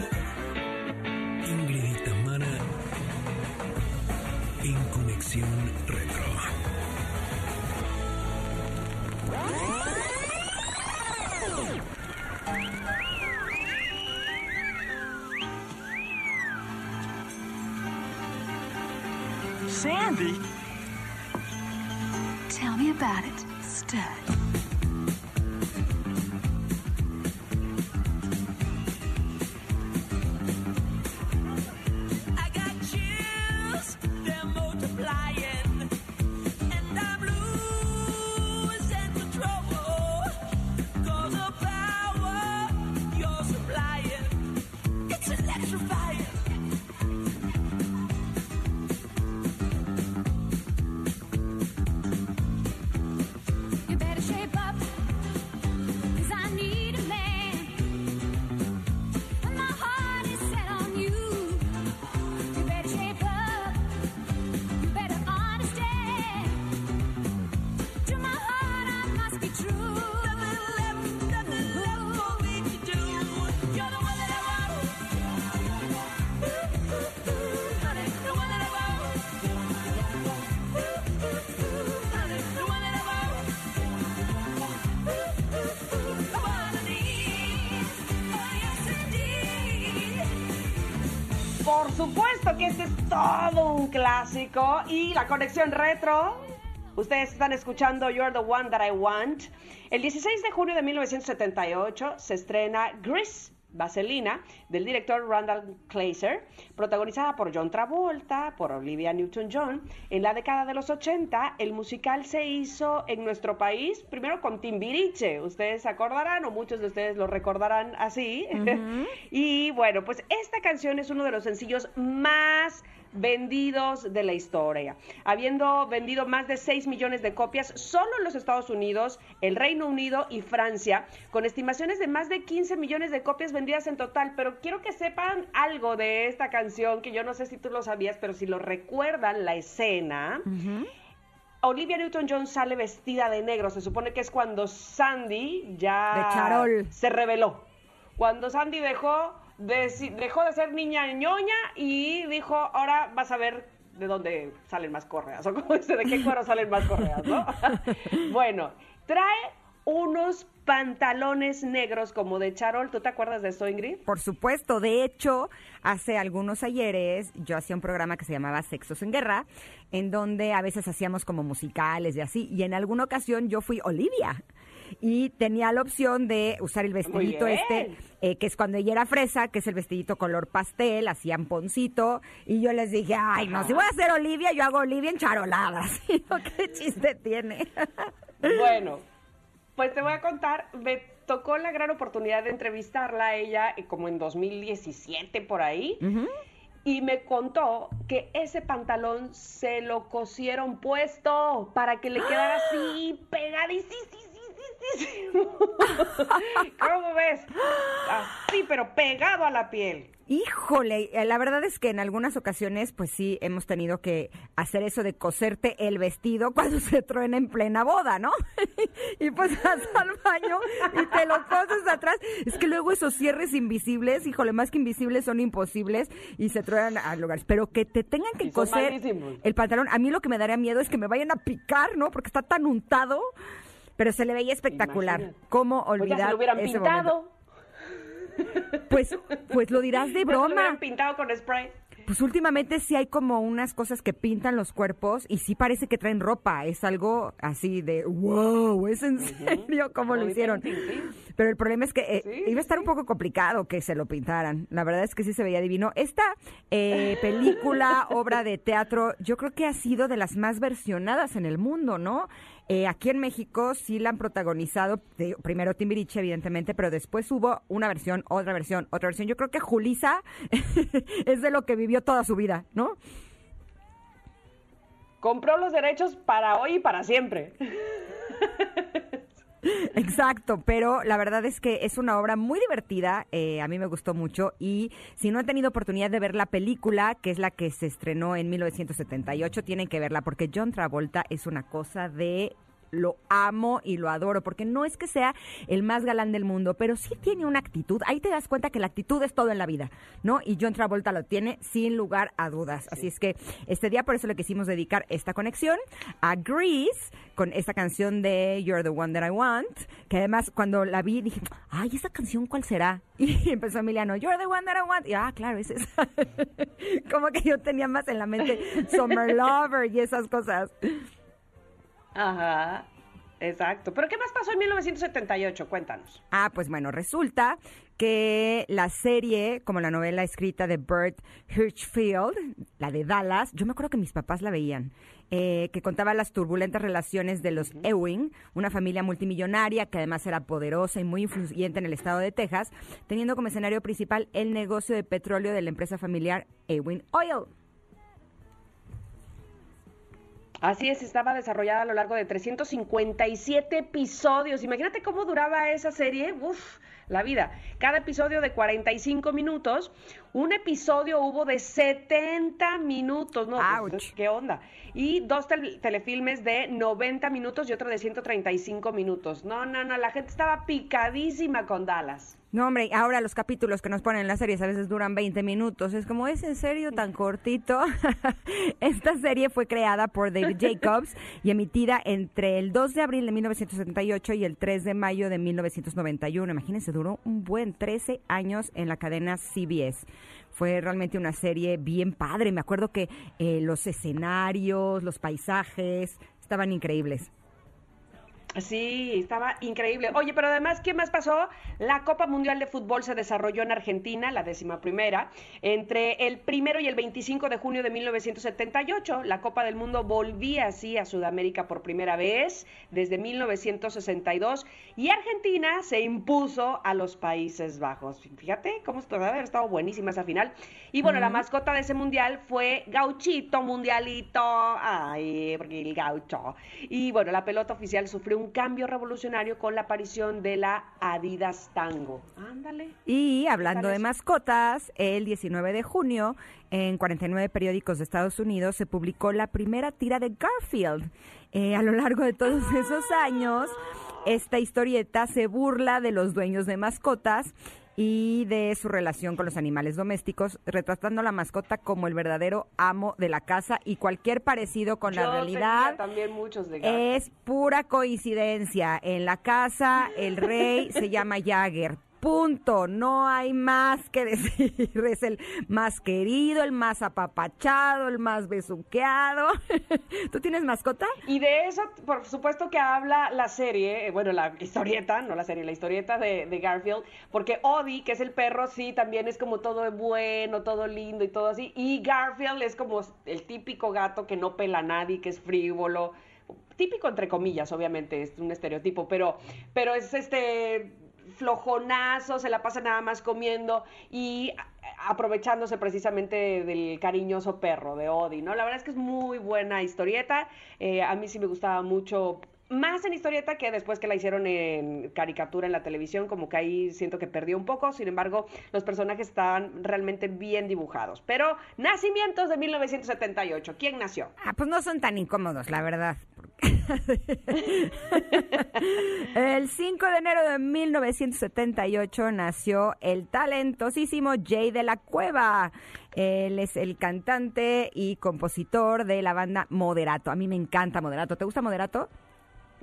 Sandy? Un clásico y la conexión retro. Ustedes están escuchando You're the One That I Want. El 16 de junio de 1978 se estrena Grease, Vaselina, del director Randall Kleiser, protagonizada por John Travolta, por Olivia Newton-John. En la década de los 80, el musical se hizo en nuestro país, primero con Timbiriche, ustedes se acordarán o muchos de ustedes lo recordarán así. y bueno, pues esta canción es uno de los sencillos más vendidos de la historia, habiendo vendido más de 6 millones de copias solo en los Estados Unidos, el Reino Unido y Francia, con estimaciones de más de 15 millones de copias vendidas en total. Pero quiero que sepan algo de esta canción, que yo no sé si tú lo sabías, pero si lo recuerdan, la escena. Olivia Newton-John sale vestida de negro. Se supone que es cuando Sandy ya De charol. se reveló. Cuando Sandy dejó dejó de ser niña ñoña y dijo, ahora vas a ver de dónde salen más correas, o como dice, de qué cuero salen más correas, ¿no? bueno, trae unos pantalones negros como de charol. ¿Tú te acuerdas de esto, Ingrid? Por supuesto, de hecho, hace algunos ayeres yo hacía un programa que se llamaba Sexos en Guerra, en donde a veces hacíamos como musicales y así, y en alguna ocasión yo fui Olivia. Y tenía la opción de usar el vestidito este, eh, que es cuando ella era fresa, que es el vestidito color pastel, hacían poncito, y yo les dije, ay, no, si voy a hacer Olivia, yo hago Olivia en charoladas. ¿Qué chiste tiene? Bueno, pues te voy a contar, me tocó la gran oportunidad de entrevistarla a ella eh, como en 2017 por ahí. Y me contó que ese pantalón se lo cosieron puesto para que le quedara así pegadísimo. ¿Cómo ves? Así, pero pegado a la piel. Híjole, eh, la verdad es que en algunas ocasiones, pues sí, hemos tenido que hacer eso de coserte el vestido cuando se truena en plena boda, ¿no? y pues vas al baño y te lo coses atrás. Es que luego esos cierres invisibles, híjole, más que invisibles son imposibles y se truenan a lugares. Pero que te tengan que coser malísimos. el pantalón, a mí lo que me daría miedo es que me vayan a picar, ¿no? Porque está tan untado. Pero se le veía espectacular. Imagínate. ¿Cómo Pues ya olvidar se lo hubieran ese pintado. momento? Pues, pues lo dirás de lo broma. pintado con spray. Pues últimamente sí hay como unas cosas que pintan los cuerpos y sí parece que traen ropa. Es algo así de, wow, ¿es en serio cómo lo hicieron? Pero el problema es que eh, Sí, iba a estar sí. un poco complicado que se lo pintaran. La verdad es que sí se veía divino. Esta eh, película, obra de teatro, yo creo que ha sido de las más versionadas en el mundo, ¿no? Eh, aquí en México sí la han protagonizado, primero Timbiriche, evidentemente, pero después hubo una versión, otra versión, otra versión. Yo creo que Julisa es de lo que vivió toda su vida, ¿no? Compró los derechos para hoy y para siempre. Exacto, pero la verdad es que es una obra muy divertida, eh, a mí me gustó mucho y si no han tenido oportunidad de ver la película, que es la que se estrenó en 1978, tienen que verla porque John Travolta es una cosa de lo amo y lo adoro, porque no es que sea el más galán del mundo, pero sí tiene una actitud. Ahí te das cuenta que la actitud es todo en la vida, ¿no? Y John Travolta lo tiene sin lugar a dudas. Así es que este día por eso le quisimos dedicar esta conexión a Grease con esta canción de You're the One That I Want, que además cuando la vi dije, ay, ¿esa canción cuál será? Y empezó Emiliano, You're the One That I Want. Y ah, claro, es esa. Como que yo tenía más en la mente Summer Lover y esas cosas. Ajá, exacto. ¿Pero qué más pasó en 1978? Cuéntanos. Ah, pues bueno, resulta que la serie, como la novela escrita de Bert Hirschfield, la de Dallas, yo me acuerdo que mis papás la veían, eh, que contaba las turbulentas relaciones de los Ewing, una familia multimillonaria que además era poderosa y muy influyente en el estado de Texas, teniendo como escenario principal el negocio de petróleo de la empresa familiar Ewing Oil. Así es, estaba desarrollada a lo largo de 357 episodios. Imagínate cómo duraba esa serie. Uf, la vida. Cada episodio de 45 minutos. Un episodio hubo de 70 minutos. No, pues, Ouch. ¿qué onda? Y dos tel- telefilmes de 90 minutos y otro de 135 minutos. No, no, no, la gente estaba picadísima con Dallas. No, hombre, ahora los capítulos que nos ponen en las series a veces duran 20 minutos. Es como, ¿es en serio tan cortito? Esta serie fue creada por David Jacobs y emitida entre el 2 de abril de 1978 y el 3 de mayo de 1991. Imagínense, duró un buen 13 años en la cadena CBS. Fue realmente una serie bien padre. Me acuerdo que eh, los escenarios, los paisajes estaban increíbles. Sí, estaba increíble. Oye, pero además, ¿qué más pasó? La Copa Mundial de Fútbol se desarrolló en Argentina, la décima primera, entre el primero y el 25 de junio de 1978. La Copa del Mundo volvía así a Sudamérica por primera vez desde 1962 y Argentina se impuso a los Países Bajos. Fíjate cómo esto debe haber estado buenísima esa final. Y bueno, la mascota de ese mundial fue Gauchito Mundialito. Ay, porque el gaucho. Y bueno, la pelota oficial sufrió un cambio revolucionario con la aparición de la Adidas Tango. Ándale. Y hablando de mascotas, el 19 de junio, en 49 periódicos de Estados Unidos, se publicó la primera tira de Garfield. Eh, a lo largo de todos esos años, esta historieta se burla de los dueños de mascotas y de su relación con los animales domésticos, retratando a la mascota como el verdadero amo de la casa y cualquier parecido con la realidad también muchos de es pura coincidencia. En la casa el rey se llama Jagger. Punto, no hay más que decir. Es el más querido, el más apapachado, el más besuqueado. ¿Tú tienes mascota? Y de eso, por supuesto que habla la serie, eh, bueno, la historieta, no la serie, la historieta de, Garfield, porque Odie, que es el perro, sí, también es como todo bueno, todo lindo y todo así, y Garfield es como el típico gato que no pela a nadie, que es frívolo, típico entre comillas, obviamente, es un estereotipo, pero, pero es este flojonazo, se la pasa nada más comiendo y aprovechándose precisamente del cariñoso perro de Odie, ¿no? La verdad es que es muy buena historieta, eh, a mí sí me gustaba mucho, más en historieta que después que la hicieron en caricatura en la televisión, como que ahí siento que perdió un poco, sin embargo, los personajes estaban realmente bien dibujados. Pero, nacimientos de 1978, ¿quién nació? Ah, pues no son tan incómodos, la verdad. el 5 de enero de 1978 nació el talentosísimo Jay de la Cueva. Él es el cantante y compositor de la banda Moderato. A mí me encanta Moderato. ¿Te gusta Moderato?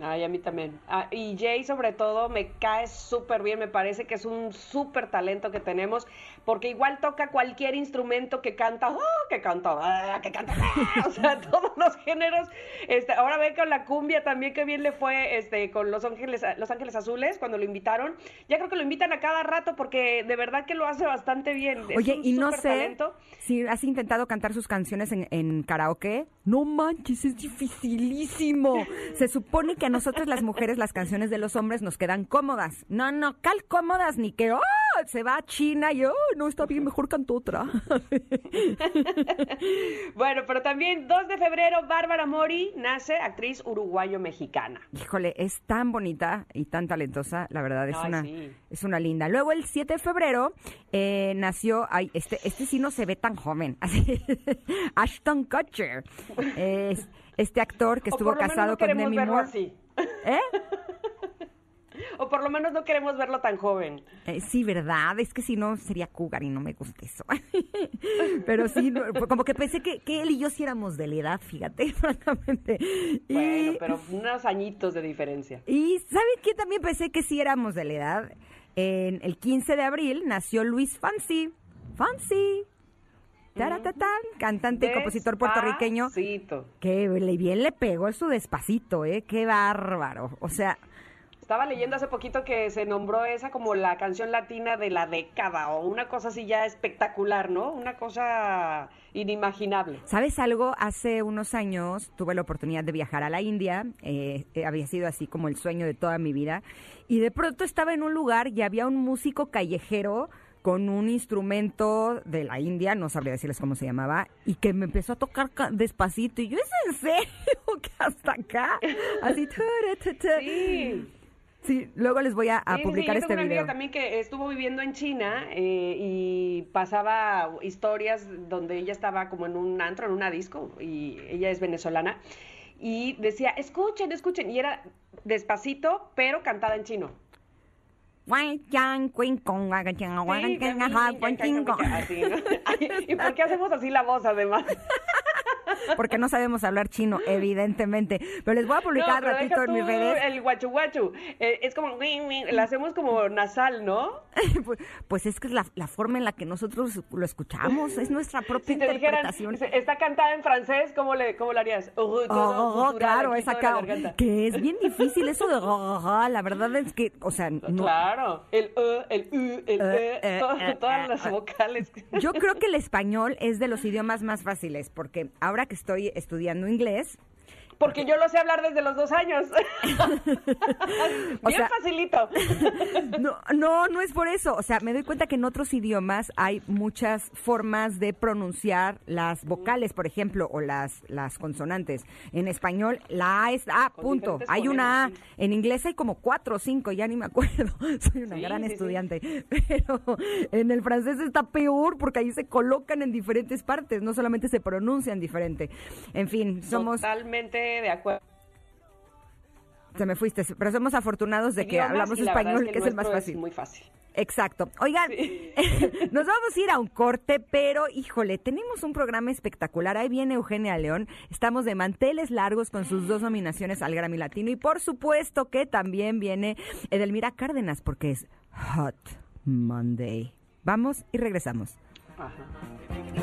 Ay, a mí también. Ah, y Jay, sobre todo, me cae súper bien. Me parece que es un súper talento que tenemos, porque igual toca cualquier instrumento que canta, ¡oh! que canta, ¡ah! que canta, ¡ah! o sea, todos los géneros. Este, ahora ve con la cumbia también que bien le fue este, con Los Ángeles, Los Ángeles Azules cuando lo invitaron. Ya creo que lo invitan a cada rato porque de verdad que lo hace bastante bien. Oye, y no sé si has intentado cantar sus canciones en, en karaoke. No manches, es dificilísimo. Se supone que a nosotras las mujeres las canciones de los hombres nos quedan cómodas. No, no, cal cómodas ni que ¡oh! Se va a China y ¡oh! no está bien, mejor canto otra. Bueno, pero también 2 de febrero, Bárbara Mori nace, actriz uruguayo-mexicana. Híjole, es tan bonita y tan talentosa, la verdad, es Ay, una sí. es una linda. Luego el 7 de febrero eh, nació, ay, este este sí no se ve tan joven, así, Ashton Kutcher. Es este actor que estuvo casado no con Demi Moore. así. ¿Eh? O por lo menos no queremos verlo tan joven. Eh, sí, ¿verdad? Es que si no sería cougar y no me gusta eso. Pero sí, no, como que pensé que, que él y yo sí éramos de la edad, fíjate, francamente. Y, Bueno, pero unos añitos de diferencia. y ¿saben quién también pensé que sí éramos de la edad? En el 15 de abril nació Luis Fancy. Fancy. Taratatán, cantante y compositor puertorriqueño. Despacito. Que le- bien le pegó su despacito, ¿eh? Qué bárbaro. O sea, Estaba leyendo hace poquito que se nombró esa como la canción latina de la década o una cosa así ya espectacular, ¿no? Una cosa inimaginable. ¿Sabes algo? Hace unos años tuve la oportunidad de viajar a la India, eh, eh, había sido así como el sueño de toda mi vida, y de pronto estaba en un lugar y había un músico callejero con un instrumento de la India, no sabría decirles cómo se llamaba, y que me empezó a tocar ca- despacito, y yo, ¿es en serio que hasta acá? Así. Sí. Sí, luego les voy a, a Sí, sí, sí. publicar Yo este tengo una amiga video. también que estuvo viviendo en China eh, y pasaba historias donde ella estaba como en un antro, en una disco, y ella es venezolana, y decía, escuchen, escuchen, y era despacito, pero cantada en chino. ¿Y por qué hacemos así la voz, además? Porque no sabemos hablar chino, evidentemente. Pero les voy a No, publicar pero ratito en mis redes. el guachu guachu. Eh, es como, la hacemos como nasal, ¿no? Pues- Pues es que es la, la forma en la que nosotros lo escuchamos, es nuestra propia Si te interpretación. "Se- está cantada en francés, ¿cómo le, cómo lo harías? Oh, oh, oh, claro, aquí, es toda la acá. garganta. Que es bien difícil eso de. La verdad es que, o sea, no. Claro, el uh, el u, el e, eh, todas las vocales. Yo creo que el español es de los idiomas más fáciles, porque ahora que estoy estudiando inglés, Porque yo lo sé hablar desde los dos años. O Bien sea- facilito. No, no, no es por eso. O sea, me doy cuenta que en otros idiomas hay muchas formas de pronunciar las vocales, por ejemplo, o las, las consonantes. En español, la A es A, punto. Hay una A. sí. En inglés hay como cuatro o cinco, ya ni me acuerdo. Soy una Sí, gran sí. estudiante. Pero en el francés está peor porque ahí se colocan en diferentes partes, no solamente se pronuncian diferente. En fin, somos... Totalmente de acuerdo. te me fuiste, pero somos afortunados de que Idiomas, hablamos español, que es el más fácil. muy fácil. Exacto. Oigan, nos vamos a ir a un corte, pero híjole, tenemos un programa espectacular. Ahí viene Eugenia León. Estamos de manteles largos con sus dos nominaciones al Grammy Latino. Y por supuesto que también viene Edelmira Cárdenas, porque es Hot Monday. Vamos y regresamos. Es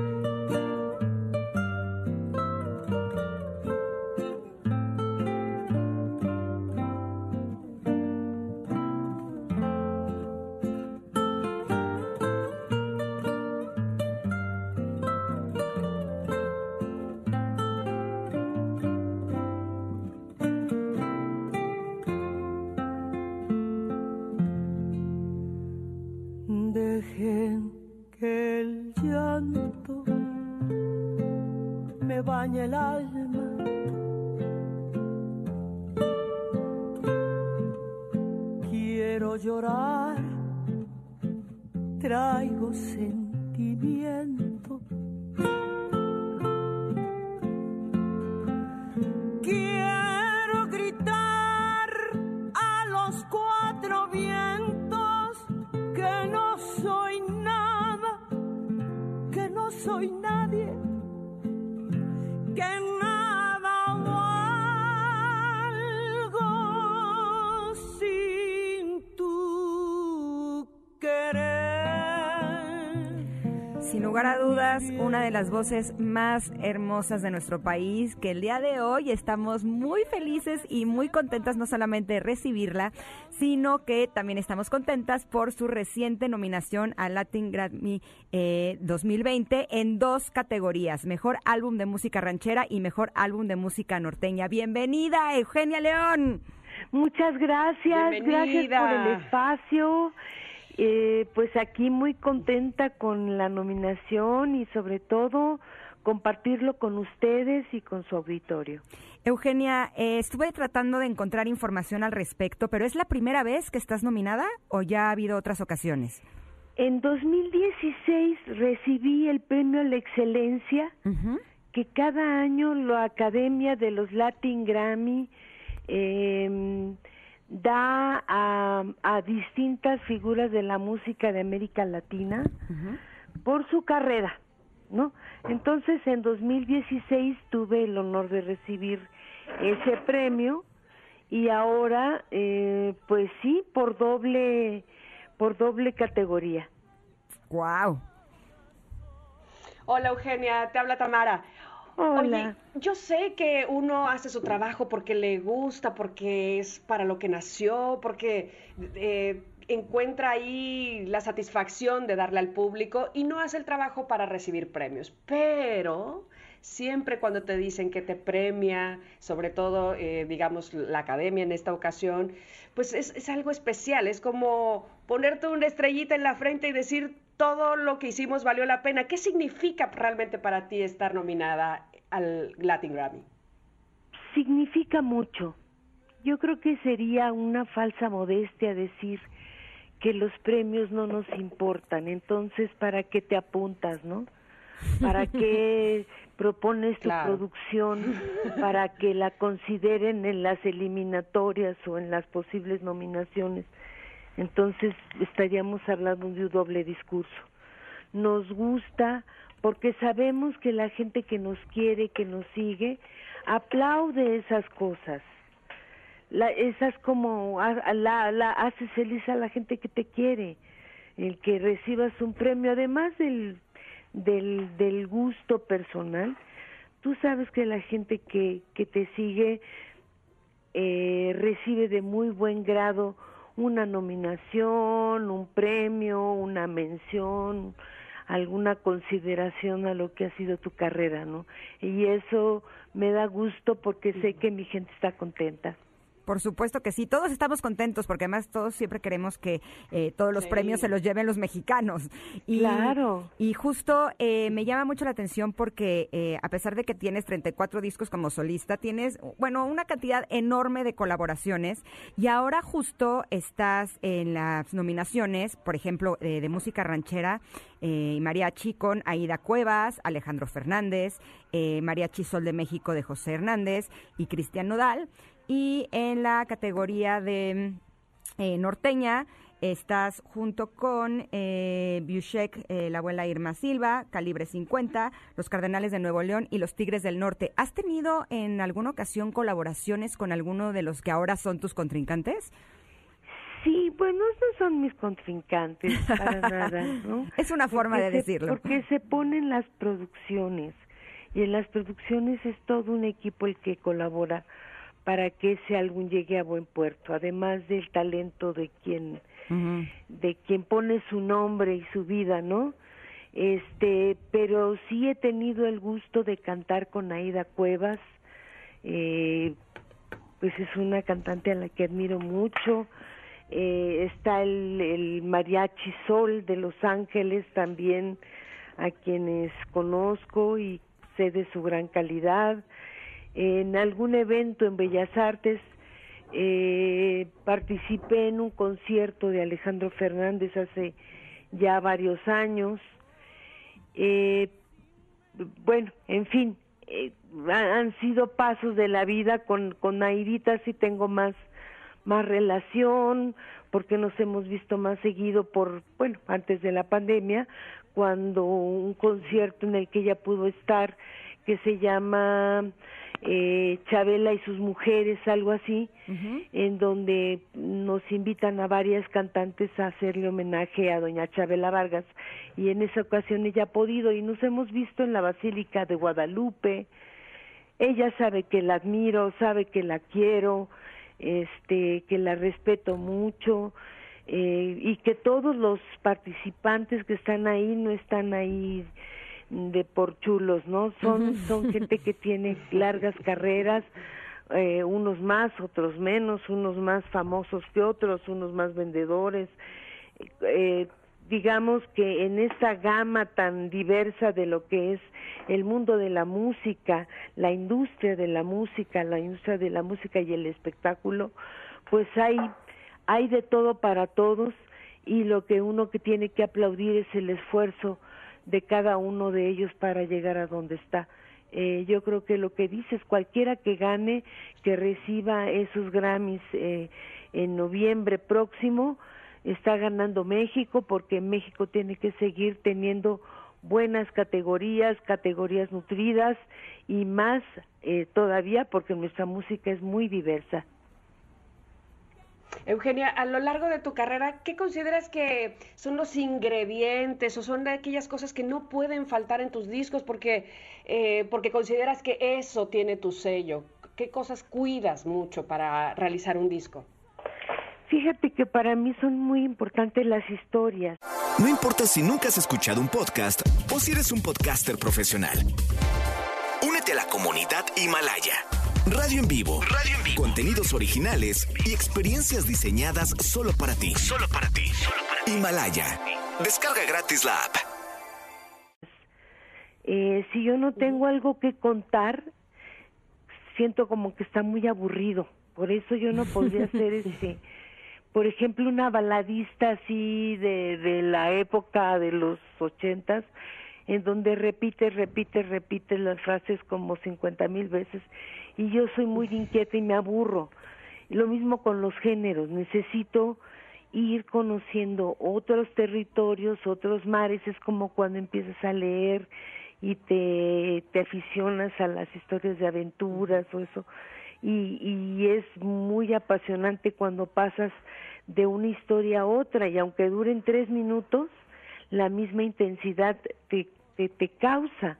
Me bañe el alma. Quiero llorar, traigo sentimiento. Una de las voces más hermosas de nuestro país, que el día de hoy estamos muy felices y muy contentas no solamente de recibirla, sino que también estamos contentas por su reciente nominación al Latin Grammy eh, 2020 en dos categorías, Mejor Álbum de Música Ranchera y Mejor Álbum de Música Norteña. Bienvenida, Eugenia León. Muchas gracias, gracias Bienvenida. por el espacio. Eh, pues aquí muy contenta con la nominación y sobre todo compartirlo con ustedes y con su auditorio. Eugenia, eh, estuve tratando de encontrar información al respecto, pero ¿es la primera vez que estás nominada o ya ha habido otras ocasiones? En 2016 recibí el premio a la excelencia que cada año la Academia de los Latin Grammy eh, da a, a distintas figuras de la música de América Latina por su carrera, ¿no? Entonces, en 2016 tuve el honor de recibir ese premio y ahora, eh, pues sí, por doble, por doble categoría. Wow. Hola Eugenia, te habla Tamara. Hola. Oye, yo sé que uno hace su trabajo porque le gusta, porque es para lo que nació, porque eh, encuentra ahí la satisfacción de darle al público y no hace el trabajo para recibir premios. Pero siempre cuando te dicen que te premia, sobre todo, eh, digamos, la academia en esta ocasión, pues es, es algo especial, es como ponerte una estrellita en la frente y decir todo lo que hicimos valió la pena. ¿Qué significa realmente para ti estar nominada al Latin Grammy? significa mucho. Yo creo que sería una falsa modestia decir que los premios no nos importan. Entonces, ¿para qué te apuntas, no? ¿Para qué propones tu Claro. producción? Para que la consideren en las eliminatorias o en las posibles nominaciones. Entonces, estaríamos hablando de un doble discurso. Nos gusta porque sabemos que la gente que nos quiere, que nos sigue, aplaude esas cosas. la, esas como la, la haces feliz a la gente que te quiere, el que recibas un premio, además del, del, del gusto personal, tú sabes que la gente que, que te sigue eh, recibe de muy buen grado una nominación, un premio, una mención, alguna consideración a lo que ha sido tu carrera, ¿no? Y eso me da gusto porque sé que mi gente está contenta. Por supuesto que sí, todos estamos contentos porque además todos siempre queremos que eh, todos los Sí. premios se los lleven los mexicanos. Y, Claro. Y justo eh, me llama mucho la atención porque eh, a pesar de que tienes 34 discos como solista, tienes, bueno, una cantidad enorme de colaboraciones y ahora justo estás en las nominaciones, por ejemplo, eh, de música ranchera eh, y mariachi con Aida Cuevas, Alejandro Fernández, eh, Mariachi Sol de México de José Hernández y Cristian Nodal. Y en la categoría de eh, norteña estás junto con eh, Bushek, eh, la abuela Irma Silva, Calibre 50, los Cardenales de Nuevo León y los Tigres del Norte. ¿Has tenido en alguna ocasión colaboraciones con alguno de los que ahora son tus contrincantes? Sí, bueno, no son mis contrincantes para nada, ¿no? Es una forma de se- decirlo. Porque se ponen las producciones y en las producciones es todo un equipo el que colabora para que ese álbum llegue a buen puerto, además del talento de quien de quien pone su nombre y su vida, ¿no? Este, pero sí he tenido el gusto de cantar con Aida Cuevas, eh, pues es una cantante a la que admiro mucho. Eh, está el, el Mariachi Sol de Los Ángeles también, a quienes conozco y sé de su gran calidad. En algún evento en Bellas Artes eh, participé en un concierto de Alejandro Fernández hace ya varios años. Eh, bueno, en fin, eh, ha- han sido pasos de la vida con con Aidita sí tengo más más relación porque nos hemos visto más seguido por bueno antes de la pandemia cuando un concierto en el que ella pudo estar que se llama eh, Chabela y sus mujeres algo así en donde nos invitan a varias cantantes a hacerle homenaje a doña Chabela Vargas y en esa ocasión ella ha podido y nos hemos visto en la Basílica de Guadalupe. Ella sabe que la admiro, sabe que la quiero, este, que la respeto mucho eh, y que todos los participantes que están ahí no están ahí de por chulos, ¿no? Son son gente que tiene largas carreras, eh, unos más, otros menos, unos más famosos que otros, unos más vendedores. Eh, digamos que en esta gama tan diversa de lo que es el mundo de la música, la industria de la música, la industria de la música y el espectáculo, pues hay hay de todo para todos y lo que uno que tiene que aplaudir es el esfuerzo de cada uno de ellos para llegar a donde está. Eh, yo creo que lo que dices, cualquiera que gane, que reciba esos Grammys eh, en noviembre próximo, está ganando México porque México tiene que seguir teniendo buenas categorías, categorías nutridas y más eh, todavía porque nuestra música es muy diversa. Eugenia, a lo largo de tu carrera, ¿qué consideras que son los ingredientes o son de aquellas cosas que no pueden faltar en tus discos porque, eh, porque consideras que eso tiene tu sello? ¿Qué cosas cuidas mucho para realizar un disco? Fíjate que para mí son muy importantes las historias. No importa si nunca has escuchado un podcast o si eres un podcaster profesional. Únete a la comunidad Himalaya. Radio en vivo. Radio en vivo. Contenidos originales y experiencias diseñadas solo para ti. Solo para ti. Himalaya. Descarga gratis la app. Eh, si yo no tengo algo que contar, siento como que está muy aburrido. Por eso yo no podría ser este, por ejemplo, una baladista así de, de la época de los ochentas, en donde repite, repite, repite las frases como cincuenta mil veces, y yo soy muy inquieta y me aburro. Lo mismo con los géneros, necesito ir conociendo otros territorios, otros mares, es como cuando empiezas a leer y te, te aficionas a las historias de aventuras o eso. Y, y es muy apasionante cuando pasas de una historia a otra y aunque duren tres minutos, la misma intensidad te, te, te causa.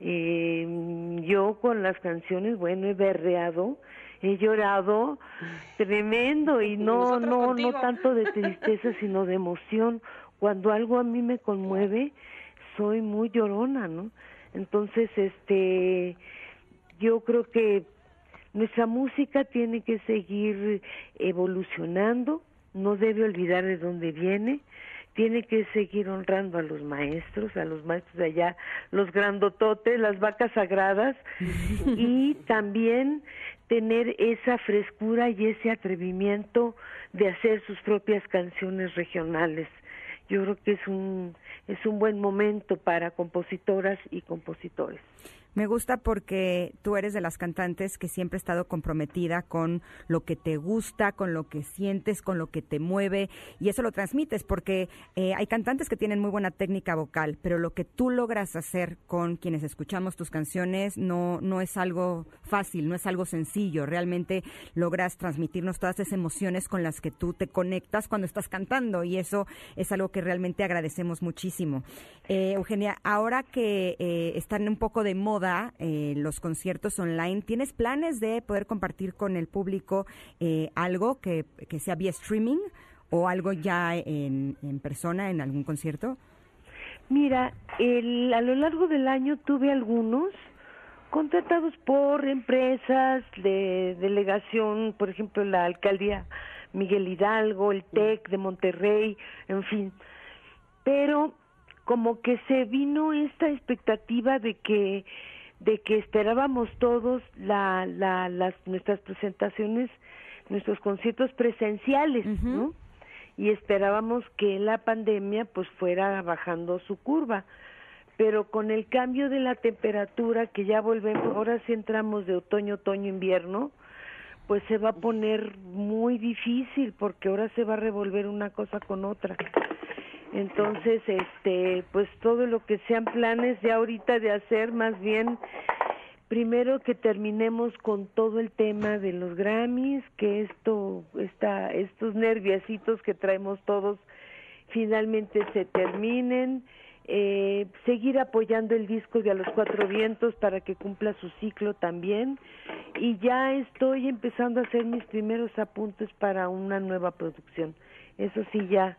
Eh, yo con las canciones, bueno, he berreado, he llorado tremendo y no, no, no tanto de tristeza, sino de emoción. Cuando algo a mí me conmueve, soy muy llorona, ¿no? Entonces, este, yo creo que nuestra música tiene que seguir evolucionando, no debe olvidar de dónde viene, tiene que seguir honrando a los maestros, a los maestros de allá, los grandototes, las vacas sagradas, y también tener esa frescura y ese atrevimiento de hacer sus propias canciones regionales. Yo creo que es un es un buen momento para compositoras y compositores. Me gusta porque tú eres de las cantantes que siempre ha estado comprometida con lo que te gusta, con lo que sientes, con lo que te mueve y eso lo transmites porque eh, hay cantantes que tienen muy buena técnica vocal, pero lo que tú logras hacer con quienes escuchamos tus canciones no, no es algo fácil, no es algo sencillo. Realmente logras transmitirnos todas esas emociones con las que tú te conectas cuando estás cantando y eso es algo que realmente agradecemos muchísimo. Eh, Eugenia, ahora que eh, están un poco de moda eh, los conciertos online, ¿tienes planes de poder compartir con el público eh, algo que, que sea vía streaming o algo ya en, persona en algún concierto? Mira, el, a lo largo del año tuve algunos contratados por empresas de delegación, por ejemplo, la alcaldía Miguel Hidalgo, el TEC de Monterrey, en fin. Pero como que se vino esta expectativa de que de que esperábamos todos la, la, las nuestras presentaciones, nuestros conciertos presenciales, ¿no? Y esperábamos que la pandemia pues fuera bajando su curva pero con el cambio de la temperatura que ya volvemos, ahora sí entramos de otoño, otoño, invierno, pues se va a poner muy difícil porque ahora se va a revolver una cosa con otra. Entonces, este, pues todo lo que sean planes de ahorita de hacer, más bien, primero que terminemos con todo el tema de los Grammys, que esto, esta, estos nerviositos que traemos todos finalmente se terminen, eh, seguir apoyando el disco de A los Cuatro Vientos para que cumpla su ciclo también y ya estoy empezando a hacer mis primeros apuntes para una nueva producción. Eso sí, ya,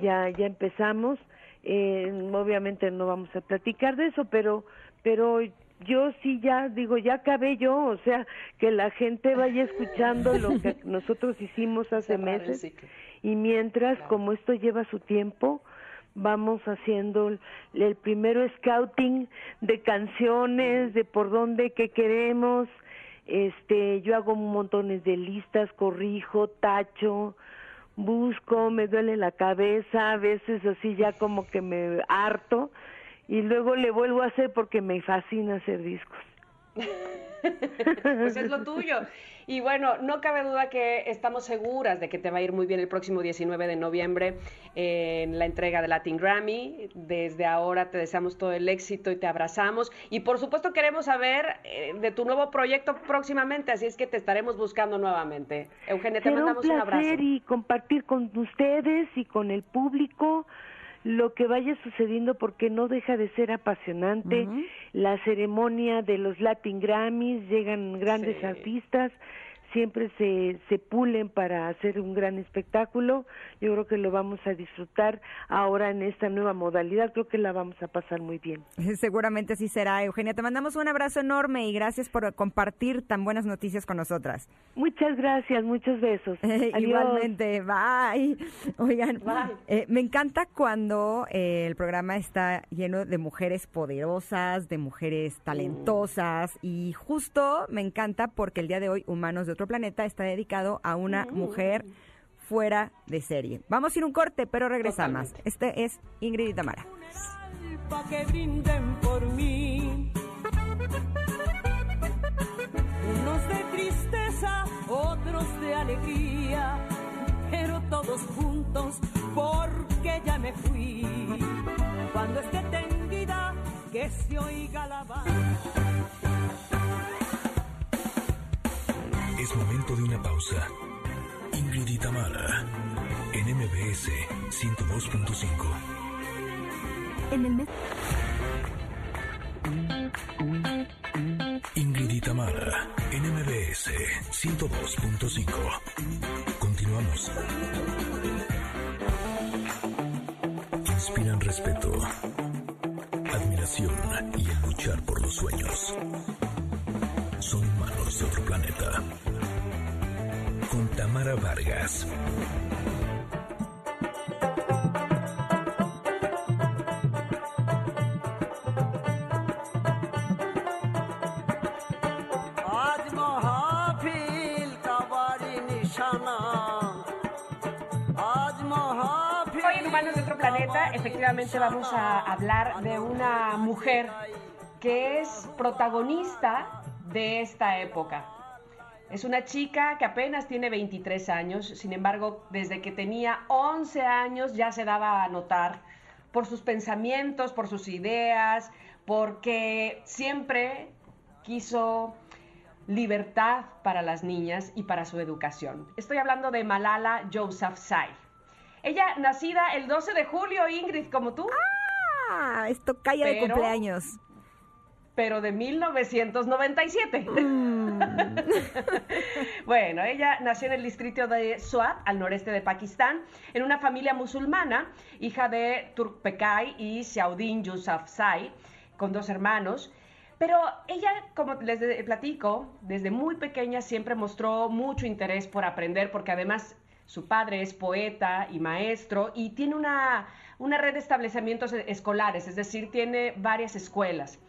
ya, ya empezamos. Eh, obviamente no vamos a platicar de eso, pero, pero yo sí ya digo, ya acabé yo, o sea, que la gente vaya escuchando lo que nosotros hicimos hace meses y mientras, como esto lleva su tiempo, vamos haciendo el, el primero scouting de canciones, de por dónde, qué queremos. Este, yo hago montones de listas, corrijo, tacho, busco, me duele la cabeza, a veces así ya como que me harto y luego le vuelvo a hacer porque me fascina hacer discos. pues es lo tuyo. Y bueno, no cabe duda que estamos seguras de que te va a ir muy bien el próximo 19 de noviembre en la entrega de Latin Grammy. Desde ahora te deseamos todo el éxito y te abrazamos. Y por supuesto queremos saber eh, de tu nuevo proyecto próximamente, así es que te estaremos buscando nuevamente. Eugenia, te Será mandamos un un abrazo. placer y compartir con ustedes y con el público lo que vaya sucediendo porque no deja de ser apasionante. La ceremonia de los Latin Grammys, llegan grandes Sí. artistas, siempre se, se pulen para hacer un gran espectáculo. Yo creo que lo vamos a disfrutar ahora en esta nueva modalidad, creo que la vamos a pasar muy bien. Seguramente así será, Eugenia. Te mandamos un abrazo enorme y gracias por compartir tan buenas noticias con nosotras. Muchas gracias, muchos besos. Adiós. Igualmente, bye. Oigan, Bye. eh, me encanta cuando eh, el programa está lleno de mujeres poderosas, de mujeres talentosas y justo me encanta porque el día de hoy Humanos de otro planeta está dedicado a una mujer fuera de serie. Vamos a ir un corte, pero regresamos. Totalmente. Este es Ingrid y Tamara. pa' que brinden por mí. Unos de tristeza, otros de alegría, pero todos juntos porque ya me fui. Cuando esté tendida, que que se oiga la banda. Es momento de una pausa. Ingrid y Tamara, en MBS 102.5. En el mes. Ingrid y Tamara, en MBS 102.5. Continuamos. Inspiran respeto, admiración y el luchar por los sueños de otro planeta. Con Tamara Vargas. efectivamente vamos a hablar de una mujer que es protagonista de esta época. Es una chica que apenas tiene 23 años, sin embargo, desde que tenía 11 años ya se daba a notar por sus pensamientos, por sus ideas, porque siempre quiso libertad para las niñas y para su educación. Estoy hablando de Malala Yousafzai. Ella, nacida el 12 de julio, Ingrid, como tú, Ah, esto calla de cumpleaños. Pero de 1997. Mm. bueno, ella nació en el distrito de Swat, al noreste de Pakistán, en una familia musulmana, hija de Turkpecay y Xiaudin Yousafzai, con dos hermanos. Pero ella, como les de- platico, desde muy pequeña siempre mostró mucho interés por aprender, porque además su padre es poeta y maestro y tiene una, una red de establecimientos escolares, es decir, tiene varias escuelas.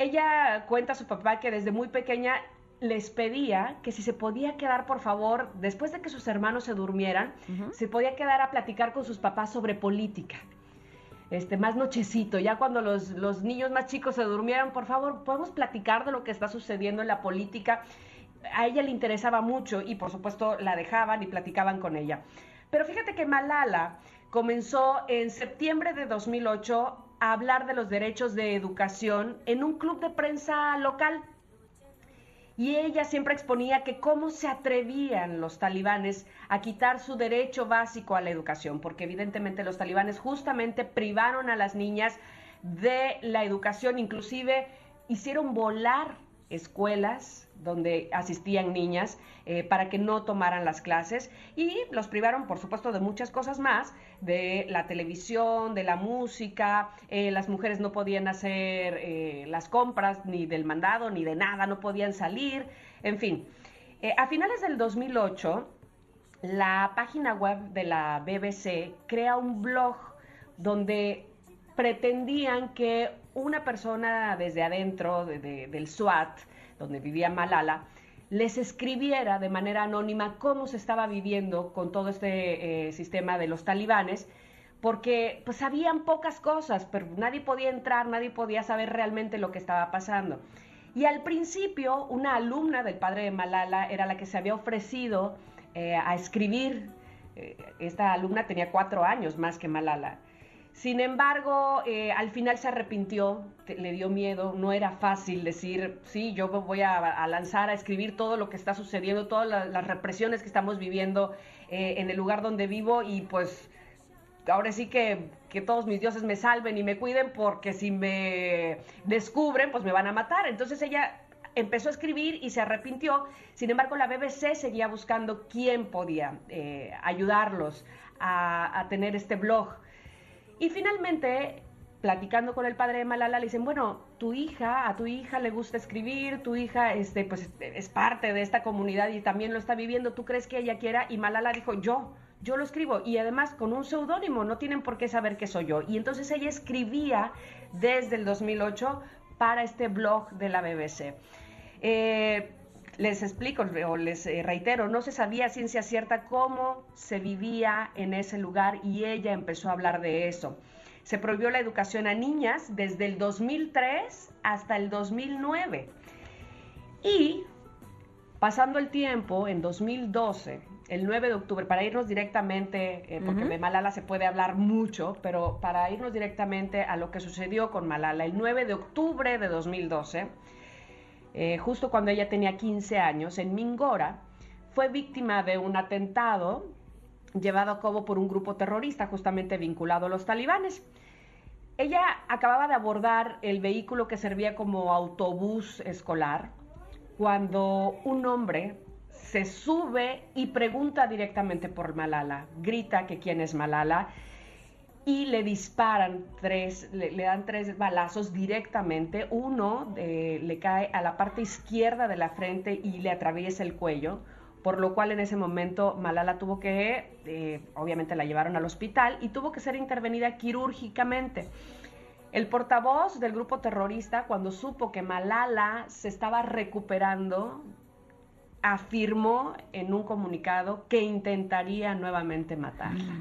Ella cuenta a su papá que desde muy pequeña les pedía que si se podía quedar, por favor, después de que sus hermanos se durmieran, se podía quedar a platicar con sus papás sobre política. Este, más nochecito, ya cuando los, los niños más chicos se durmieran, por favor, podemos platicar de lo que está sucediendo en la política. A ella le interesaba mucho y por supuesto la dejaban y platicaban con ella. Pero fíjate que Malala comenzó en septiembre de 2008 a hablar de los derechos de educación en un club de prensa local. Y ella siempre exponía que cómo se atrevían los talibanes a quitar su derecho básico a la educación, porque evidentemente los talibanes justamente privaron a las niñas de la educación, inclusive hicieron volar escuelas donde asistían niñas eh, para que no tomaran las clases y los privaron, por supuesto, de muchas cosas más, de la televisión, de la música, eh, las mujeres no podían hacer eh, las compras ni del mandado ni de nada, no podían salir, en fin. A finales del 2008, la página web de la BBC crea un blog donde pretendían que una persona desde adentro de- de- del SWAT, donde vivía Malala, les escribiera de manera anónima cómo se estaba viviendo con todo este eh, sistema de los talibanes, porque pues sabían pocas cosas, pero nadie podía entrar, nadie podía saber realmente lo que estaba pasando. Y al principio, una alumna del padre de Malala era la que se había ofrecido eh, a escribir. Eh, esta alumna tenía cuatro años más que Malala. Sin embargo, eh, al final se arrepintió, le dio miedo, no era fácil decir, sí, yo voy a, lanzar a escribir todo lo que está sucediendo, todas la- las represiones que estamos viviendo eh, en el lugar donde vivo y pues ahora sí que, que todos mis dioses me salven y me cuiden porque si me descubren, pues me van a matar. Entonces ella empezó a escribir y se arrepintió. Sin embargo, la BBC seguía buscando quién podía eh, ayudarlos a, a tener este blog. Y finalmente, platicando con el padre de Malala, le dicen, bueno, tu hija, a tu hija le gusta escribir, tu hija este, pues, es parte de esta comunidad y también lo está viviendo, ¿tú crees que ella quiera? Y Malala dijo, yo, yo lo escribo. Y además con un seudónimo, no tienen por qué saber que soy yo. Y entonces ella escribía desde el 2008 para este blog de la BBC. Eh, les explico o les eh, reitero, no se sabía ciencia cierta cómo se vivía en ese lugar y ella empezó a hablar de eso. Se prohibió la educación a niñas desde el 2003 hasta el 2009. Y Pasando el tiempo, en 2012, el 9 de octubre, para irnos directamente, eh, porque de Malala se puede hablar mucho, pero para irnos directamente a lo que sucedió con Malala, el 9 de octubre de 2012, eh, justo cuando ella tenía 15 años, en Mingora, fue víctima de un atentado llevado a cabo por un grupo terrorista justamente vinculado a los talibanes. Ella acababa de abordar el vehículo que servía como autobús escolar cuando un hombre se sube y pregunta directamente por Malala, grita que quién es Malala y le disparan tres, le, dan tres balazos directamente. Uno eh, le cae a la parte izquierda de la frente y le atraviesa el cuello, por lo cual en ese momento Malala tuvo que, eh, obviamente la llevaron al hospital y tuvo que ser intervenida quirúrgicamente. El portavoz del grupo terrorista, cuando supo que Malala se estaba recuperando, afirmó en un comunicado que intentaría nuevamente matarla.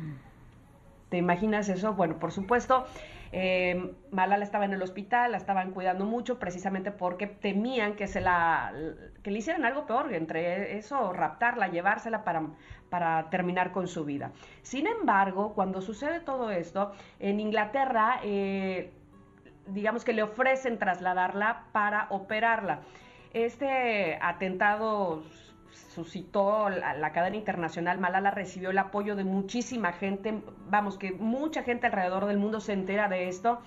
¿Te imaginas eso? Bueno, por supuesto, eh, Malala estaba en el hospital, la estaban cuidando mucho precisamente porque temían que se la que le hicieran algo peor, entre eso, raptarla, llevársela para, para terminar con su vida. Sin embargo, cuando sucede todo esto, en Inglaterra, eh, digamos que le ofrecen trasladarla para operarla. Este atentado suscitó la, cadena internacional. Malala recibió el apoyo de muchísima gente, vamos, que mucha gente alrededor del mundo se entera de esto.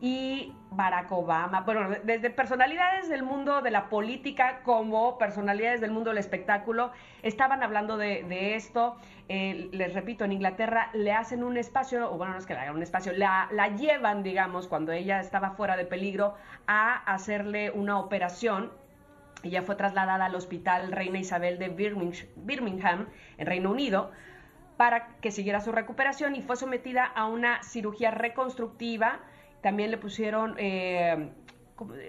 Y Barack Obama, bueno, desde personalidades del mundo de la política como personalidades del mundo del espectáculo, estaban hablando de, de esto. Eh, les repito, en Inglaterra le hacen un espacio, o bueno, no es que le hagan un espacio, la, la llevan, digamos, cuando ella estaba fuera de peligro, a hacerle una operación ella fue trasladada al Hospital Reina Isabel de Birmingham, en Reino Unido, para que siguiera su recuperación y fue sometida a una cirugía reconstructiva. También le pusieron eh,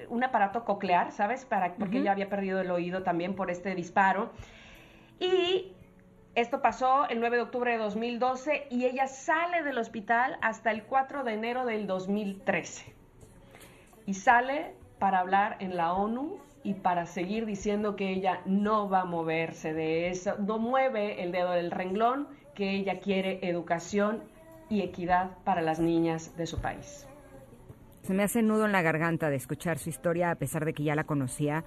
un aparato coclear, ¿sabes? Para, porque uh -huh. ella había perdido el oído también por este disparo. Y esto pasó el 9 de octubre de 2012 y ella sale del hospital hasta el 4 de enero del 2013. Y sale para hablar en la ONU y para seguir diciendo que ella no va a moverse de eso, no mueve el dedo del renglón, que ella quiere educación y equidad para las niñas de su país. Se me hace nudo en la garganta de escuchar su historia a pesar de que ya la conocía,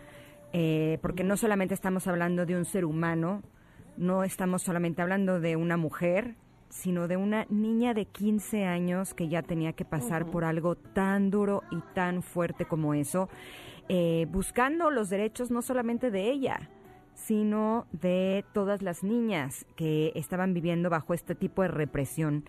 eh, porque no solamente estamos hablando de un ser humano, no estamos solamente hablando de una mujer, sino de una niña de 15 años que ya tenía que pasar uh -huh. por algo tan duro y tan fuerte como eso eh, buscando los derechos no solamente de ella, sino de todas las niñas que estaban viviendo bajo este tipo de represión.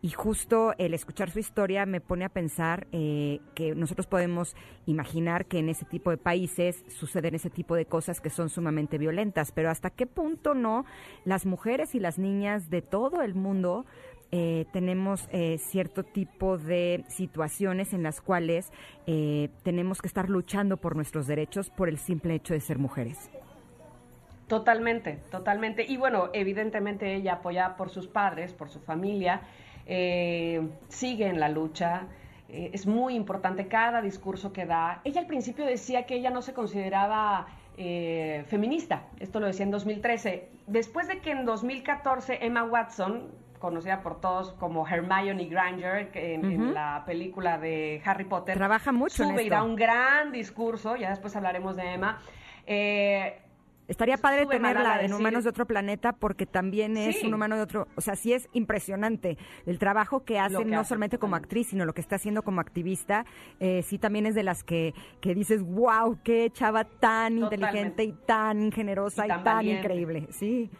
Y justo el escuchar su historia me pone a pensar eh, que nosotros podemos imaginar que en ese tipo de países suceden ese tipo de cosas que son sumamente violentas, pero hasta qué punto no las mujeres y las niñas de todo el mundo eh, tenemos eh, cierto tipo de situaciones en las cuales eh, tenemos que estar luchando por nuestros derechos por el simple hecho de ser mujeres. Totalmente, totalmente. Y bueno, evidentemente ella apoyada por sus padres, por su familia, eh, sigue en la lucha. Eh, es muy importante cada discurso que da. Ella al principio decía que ella no se consideraba eh, feminista. Esto lo decía en 2013. Después de que en 2014 Emma Watson, conocida por todos como Hermione Granger, que en, uh -huh. en la película de Harry Potter, trabaja mucho sube en y da un gran discurso. Ya después hablaremos de Emma. Eh, Estaría padre Sube tenerla en Humanos de otro planeta porque también es Sí. un humano de otro, o sea, sí es impresionante el trabajo que hace, que no hace, solamente como actriz, sino lo que está haciendo como activista, eh, sí también es de las que, que dices, wow, qué chava tan inteligente y tan generosa y, Y tan increíble, sí.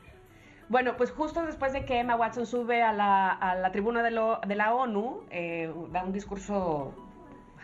Bueno, pues justo después de que Emma Watson sube a la, a la tribuna de, lo- de la ONU, eh, da un discurso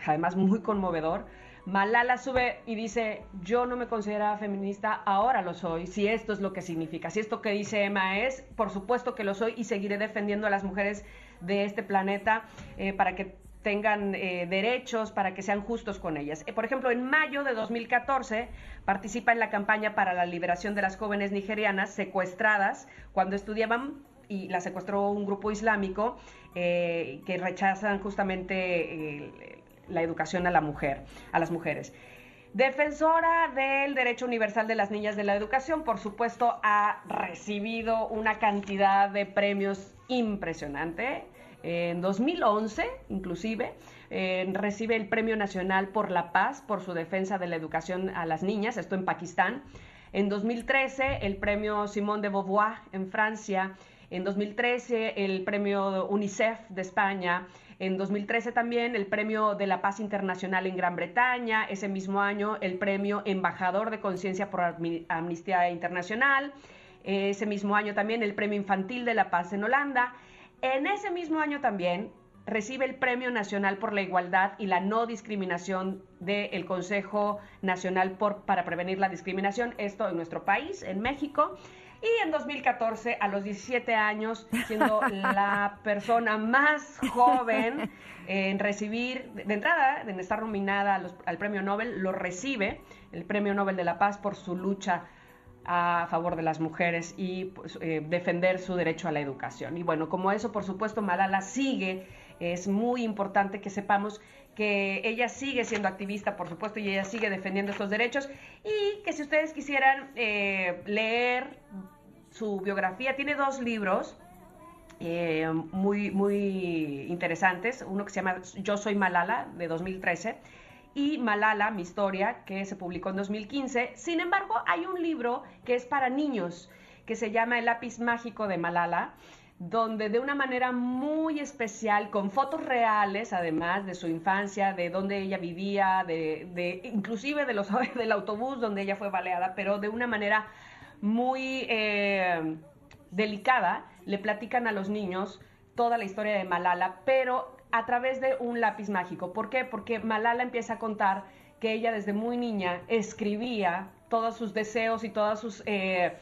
además muy conmovedor, Malala sube y dice, yo no me consideraba feminista, ahora lo soy, si esto es lo que significa, si esto que dice Emma es, por supuesto que lo soy y seguiré defendiendo a las mujeres de este planeta eh, para que tengan eh, derechos, para que sean justos con ellas. Eh, por ejemplo, en mayo de 2014 participa en la campaña para la liberación de las jóvenes nigerianas secuestradas cuando estudiaban y la secuestró un grupo islámico eh, que rechazan justamente la educación a la mujer, a las mujeres. Defensora del derecho universal de las niñas de la educación, por supuesto, ha recibido una cantidad de premios impresionante. En 2011, inclusive, eh, recibe el Premio Nacional por la Paz por su defensa de la educación a las niñas, esto en Pakistán. En 2013, el Premio Simone de Beauvoir en Francia. En 2013, el Premio UNICEF de España. En 2013 también el Premio de la Paz Internacional en Gran Bretaña. Ese mismo año el Premio Embajador de Conciencia por Amni- Amnistía Internacional. Ese mismo año también el Premio Infantil de la Paz en Holanda. En ese mismo año también recibe el Premio Nacional por la Igualdad y la No Discriminación del Consejo Nacional por, para Prevenir la Discriminación, esto en nuestro país, en México. Y en 2014, a los 17 años, siendo la persona más joven en recibir, de entrada, en estar nominada los- al Premio Nobel, lo recibe, el Premio Nobel de la Paz, por su lucha a favor de las mujeres y pues, eh, defender su derecho a la educación. Y bueno, como eso, por supuesto, Malala sigue, es muy importante que sepamos que ella sigue siendo activista, por supuesto, y ella sigue defendiendo estos derechos, y que si ustedes quisieran eh, leer su biografía, tiene dos libros, eh, muy, muy interesantes. Uno que se llama Yo soy Malala, de 2013, y Malala, mi historia, que se publicó en 2015. Sin embargo, hay un libro que es para niños, que se llama El lápiz mágico de Malala, donde de una manera muy especial, con fotos reales, además de su infancia, de dónde ella vivía, de, inclusive de los, del autobús donde ella fue baleada, pero de una manera muy eh, delicada, le platican a los niños toda la historia de Malala, pero a través de un lápiz mágico. ¿Por qué? Porque Malala empieza a contar que ella desde muy niña escribía todos sus deseos y todas sus... eh,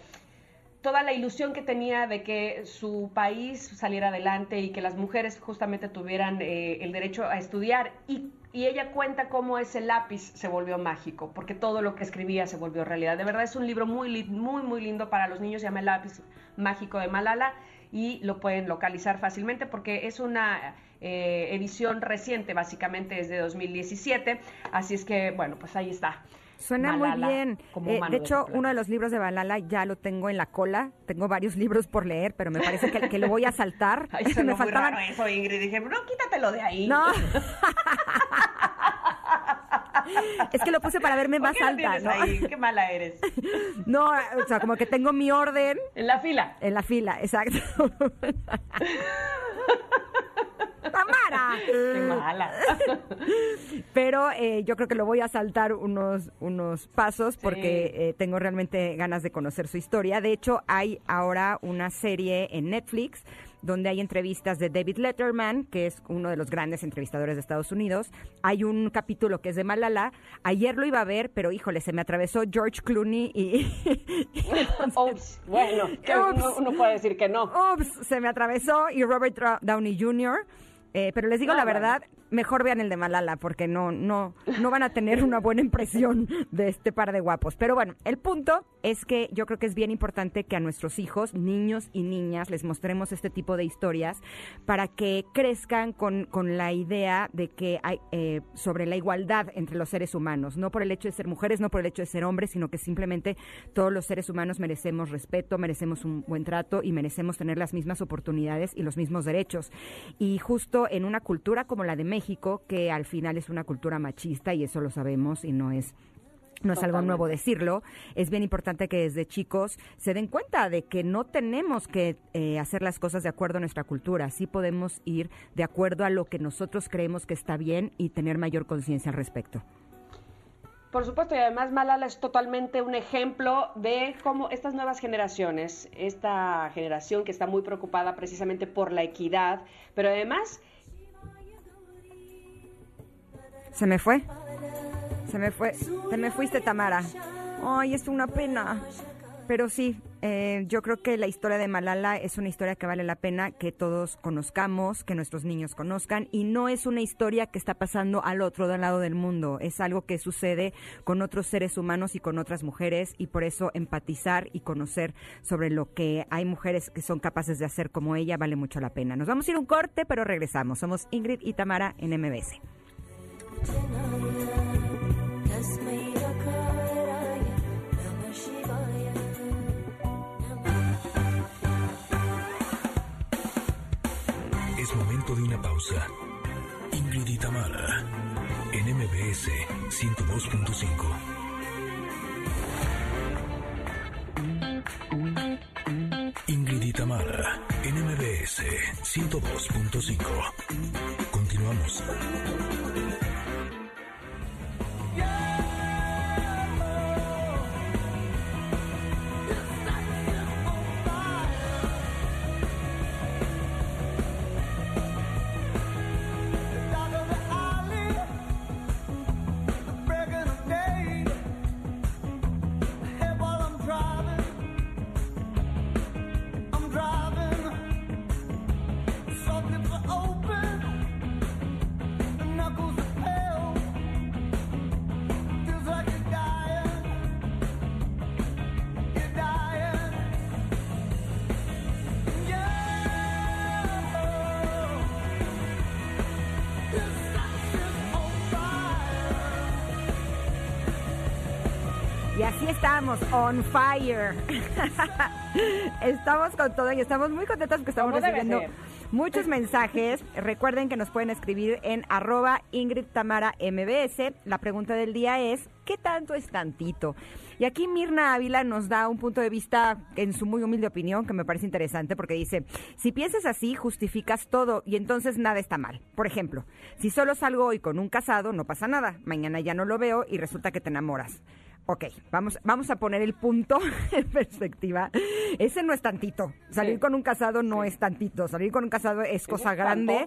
toda la ilusión que tenía de que su país saliera adelante y que las mujeres justamente tuvieran eh, el derecho a estudiar. Y, ella cuenta cómo ese lápiz se volvió mágico, porque todo lo que escribía se volvió realidad. De verdad es un libro muy, muy, muy lindo para los niños, se llama El lápiz mágico de Malala y lo pueden localizar fácilmente porque es una eh, edición reciente, básicamente es de 2017. Así es que, bueno, pues ahí está. Suena Malala muy bien. como Eh, de hecho, uno de los libros de Balala ya lo tengo en la cola. Tengo varios libros por leer, pero me parece que, que lo voy a saltar. Ay, me muy faltaban. raro eso, Ingrid. Dije, no, quítatelo de ahí. No. es que lo puse para verme ¿Por más qué alta, ¿no? ahí? Qué mala eres. No, o sea, como que tengo mi orden. En la fila. En la fila, exacto. ¡Tamara! Qué mala. Pero eh, yo creo que lo voy a saltar unos, unos pasos porque eh, tengo realmente ganas de conocer su historia. De hecho, hay ahora una serie en Netflix donde hay entrevistas de David Letterman, que es uno de los grandes entrevistadores de Estados Unidos. Hay un capítulo que es de Malala. Ayer lo iba a ver, pero híjole, se me atravesó George Clooney y... Ups, bueno, Ups. Uno, uno puede decir que no. Ups, se me atravesó y Robert Downey Jr. Eh, pero les digo No, la bueno. Mejor vean el de Malala porque no, no, no van a tener una buena impresión de este par de guapos. Pero bueno, el punto es que yo creo que es bien importante que a nuestros hijos, niños y niñas, les mostremos este tipo de historias para que crezcan con, con la idea de que hay eh, sobre la igualdad entre los seres humanos, no por el hecho de ser mujeres, no por el hecho de ser hombres, sino que simplemente todos los seres humanos merecemos respeto, merecemos un buen trato y merecemos tener las mismas oportunidades y los mismos derechos. Y justo en una cultura como la de México, que al final es una cultura machista y eso lo sabemos y no es no es algo nuevo decirlo, es bien importante que desde chicos se den cuenta de que no tenemos que eh, hacer las cosas de acuerdo a nuestra cultura, sí podemos ir de acuerdo a lo que nosotros creemos que está bien y tener mayor conciencia al respecto. Por supuesto, y además Malala es totalmente un ejemplo de cómo estas nuevas generaciones, esta generación que está muy preocupada precisamente por la equidad, pero además Se me fue. Se me fue. Se me fuiste, Tamara. Ay, es una pena. Pero sí, eh, yo creo que la historia de Malala es una historia que vale la pena que todos conozcamos, que nuestros niños conozcan, y no es una historia que está pasando al otro lado del mundo, es algo que sucede con otros seres humanos y con otras mujeres, y por eso empatizar y conocer sobre lo que hay mujeres que son capaces de hacer como ella vale mucho la pena. Nos vamos a ir un corte, pero regresamos. Somos Ingrid y Tamara en MBS. Es momento de una pausa. Ingrid y Tamara, en MBS 102.5. Tamara, NMBS 102.5. Continuamos. On fire. estamos con todo y estamos muy contentos porque estamos recibiendo muchos mensajes. Recuerden que nos pueden escribir en arroba Ingrid Tamara MBS. La pregunta del día es, ¿qué tanto es tantito? Y aquí Mirna Ávila nos da un punto de vista en su muy humilde opinión que me parece interesante porque dice, si piensas así, justificas todo y entonces nada está mal. Por ejemplo, si solo salgo hoy con un casado, no pasa nada. Mañana ya no lo veo y resulta que te enamoras. Ok, vamos, vamos a poner el punto en perspectiva. Ese no es tantito. Salir Sí. con un casado no es tantito. Salir con un casado es cosa es grande.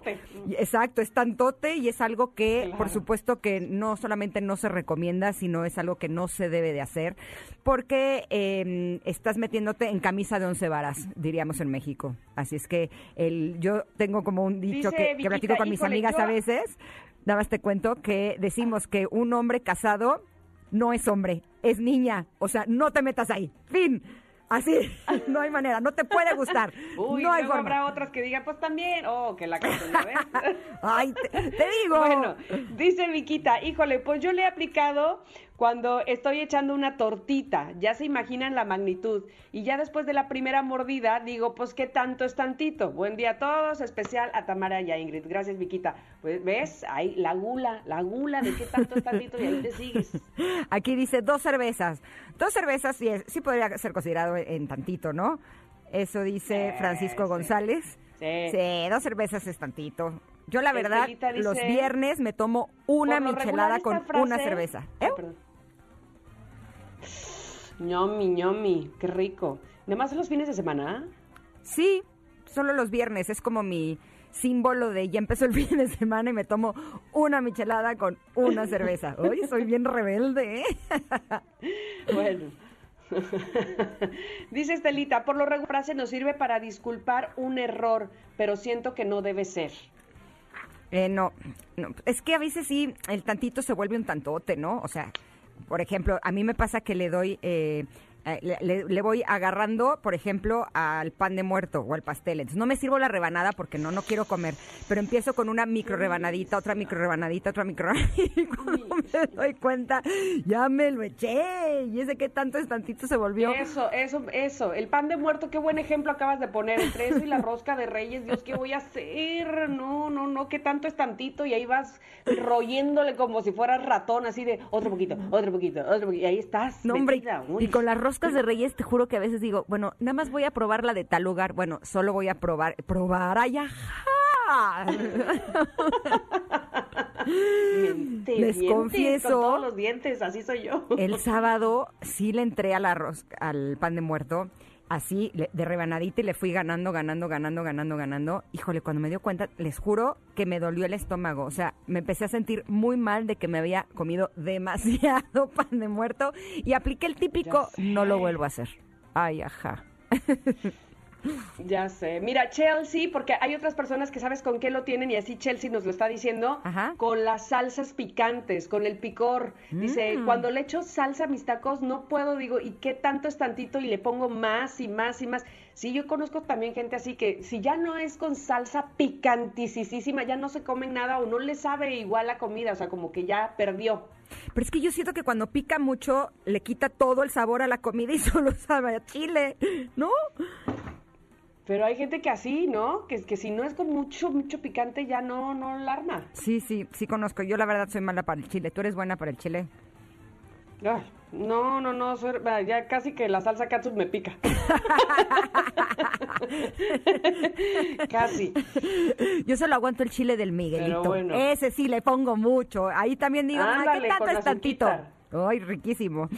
Exacto, es tantote y es algo que, Claro. por supuesto, que no solamente no se recomienda, sino es algo que no se debe de hacer, porque eh, estás metiéndote en camisa de once varas, diríamos en México. Así es que el, yo tengo como un dicho Dice que, que Viquita, platico con mis amigas yo- a veces. Nada más te cuento que decimos que un hombre casado no es hombre, es niña. O sea, no te metas ahí. Fin. Así, no hay manera, no te puede gustar. Uy, no hay luego forma. habrá otros que digan, pues también, oh, que la canción, ¿ya ves? Ay, te, te digo. Bueno, dice Viquita, híjole, pues yo le he aplicado cuando estoy echando una tortita, ya se imaginan la magnitud, y ya después de la primera mordida digo, pues qué tanto es tantito. Buen día a todos, especial a Tamara y a Ingrid. Gracias, Viquita. Pues ves, ahí la gula, la gula de qué tanto es tantito y ahí te sigues. Aquí dice dos cervezas. Dos cervezas sí, sí podría ser considerado en tantito, ¿no? Eso dice Sí, Francisco sí. González. Sí. Sí, dos cervezas es tantito. Yo la verdad, dice, los viernes me tomo una michelada con frase- una cerveza. Ay, ¿Eh? perdón. Ñomi, ñomi, qué rico. ¿Nada más los fines de semana? Sí, solo los viernes. Es como mi símbolo de ya empezó el fin de semana y me tomo una michelada con una cerveza. Hoy soy bien rebelde, ¿eh? Bueno. Dice Estelita, por lo regular frase nos sirve para disculpar un error, pero siento que no debe ser. Eh, no, no, es que a veces sí, el tantito se vuelve un tantote, ¿no? O sea, por ejemplo, a mí me pasa que le doy, eh, eh, le, voy agarrando, por ejemplo, al pan de muerto o al pastel. Entonces no me sirvo la rebanada porque no, no quiero comer, pero empiezo con una micro rebanadita, otra micro rebanadita, otra micro rebanadita, y cuando me doy cuenta, ya me lo eché, y ese que tanto es tantito se volvió. Eso, eso, eso. El pan de muerto, qué buen ejemplo acabas de poner. Entre eso y la rosca de reyes, Dios, ¿qué voy a hacer? No, no, no, qué tanto es tantito. Y ahí vas royéndole como si fueras ratón, así de otro poquito, otro poquito, otro poquito. Y ahí estás. No, hombre, metida. Y con las roscas de reyes te juro que a veces digo, bueno, nada más voy a probar la de tal lugar. Bueno, solo voy a probar, probar allá. Miente, Les miente, confieso- Con todos los dientes, así soy yo. El sábado sí le entré al arroz, al pan de muerto, así de rebanadita y le fui ganando, ganando, ganando, ganando, ganando. Híjole, cuando me dio cuenta, les juro que me dolió el estómago. O sea, me empecé a sentir muy mal de que me había comido demasiado pan de muerto y apliqué el típico, no lo vuelvo a hacer. Ay, ajá. Ya sé. Mira, Chelsea, porque hay otras personas que sabes con qué lo tienen y así Chelsea nos lo está diciendo, Ajá. con las salsas picantes, con el picor. Dice, Mm. cuando le echo salsa a mis tacos, no puedo, digo, ¿y qué tanto es tantito? Y le pongo más y más y más. Sí, yo conozco también gente así que si ya no es con salsa picantisísima, ya no se comen nada o no le sabe igual la comida, o sea, como que ya perdió. Pero es que yo siento que cuando pica mucho, le quita todo el sabor a la comida y solo sabe a chile, ¿no? Pero hay gente que así, ¿no? Que, que si no es con mucho, mucho picante ya no, no la arma. Sí, sí, sí conozco. Yo la verdad soy mala para el chile. ¿Tú eres buena para el chile? Ay, no, no, no, soy- bah, ya casi que la salsa katsup me pica. casi. Yo solo aguanto el chile del Miguelito. Pero bueno. Ese sí le pongo mucho. Ahí también digo, "Ay, Ándale, ¿qué tanto es tantito? Ay, riquísimo.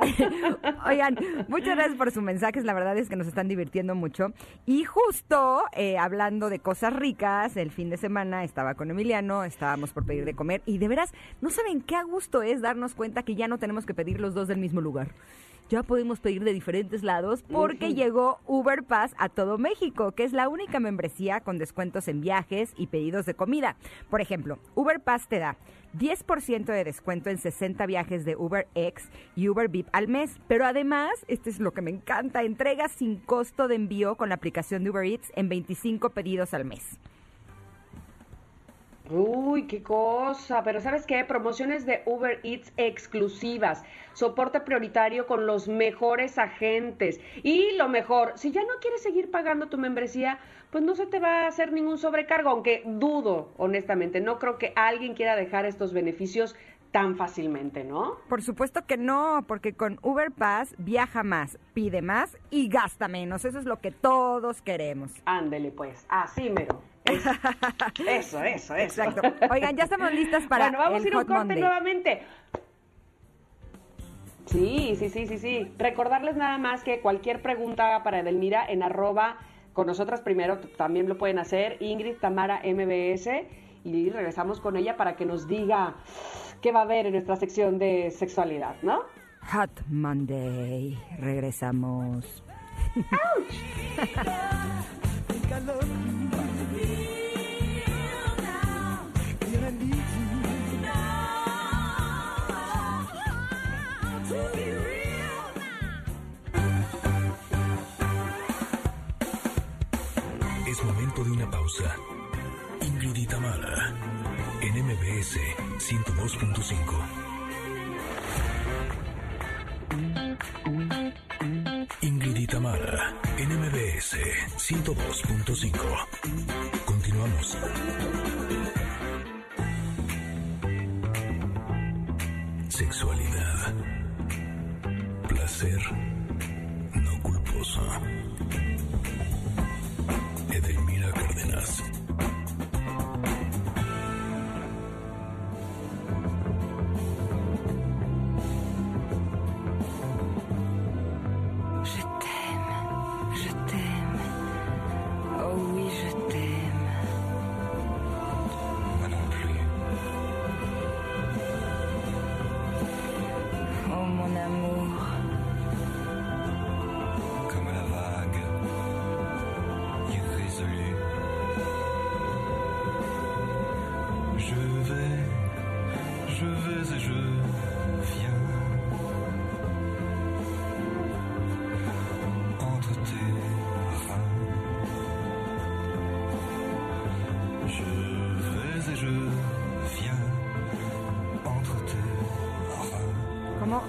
Oigan, muchas gracias por sus mensajes, la verdad es que nos están divirtiendo mucho. Y justo eh, hablando de cosas ricas, el fin de semana estaba con Emiliano, estábamos por pedir de comer y de veras, no saben qué a gusto es darnos cuenta que ya no tenemos que pedir los dos del mismo lugar. Ya podemos pedir de diferentes lados porque llegó Uber Pass a todo México, que es la única membresía con descuentos en viajes y pedidos de comida. Por ejemplo, Uber Pass te da 10% de descuento en 60 viajes de UberX y Uber VIP al mes. Pero además, este es lo que me encanta, entregas sin costo de envío con la aplicación de Uber Eats en 25 pedidos al mes. Uy, qué cosa. Pero ¿sabes qué? Promociones de Uber Eats exclusivas. Soporte prioritario con los mejores agentes. Y lo mejor, si ya no quieres seguir pagando tu membresía, pues no se te va a hacer ningún sobrecargo, aunque dudo, honestamente. No creo que alguien quiera dejar estos beneficios tan fácilmente, ¿no? Por supuesto que no, porque con Uber Pass viaja más, pide más y gasta menos. Eso es lo que todos queremos. Ándele, pues. Así mero. Es- Eso, eso, eso. Exacto. Oigan, ya estamos listas para Bueno, vamos el a ir a un corte Monday. nuevamente. Sí, sí, sí, sí, sí. Recordarles nada más que cualquier pregunta para Edelmira en arroba con nosotras primero también lo pueden hacer, Ingrid Tamara MBS, y regresamos con ella para que nos diga qué va a haber en nuestra sección de sexualidad, ¿no? Hot Monday. Regresamos. Es momento de una pausa. Ingrid Tamara, en MBS 102.5. Ingrid y Tamara, en MBS 102.5. Continuamos. Sexualidad. Placer. No culposo.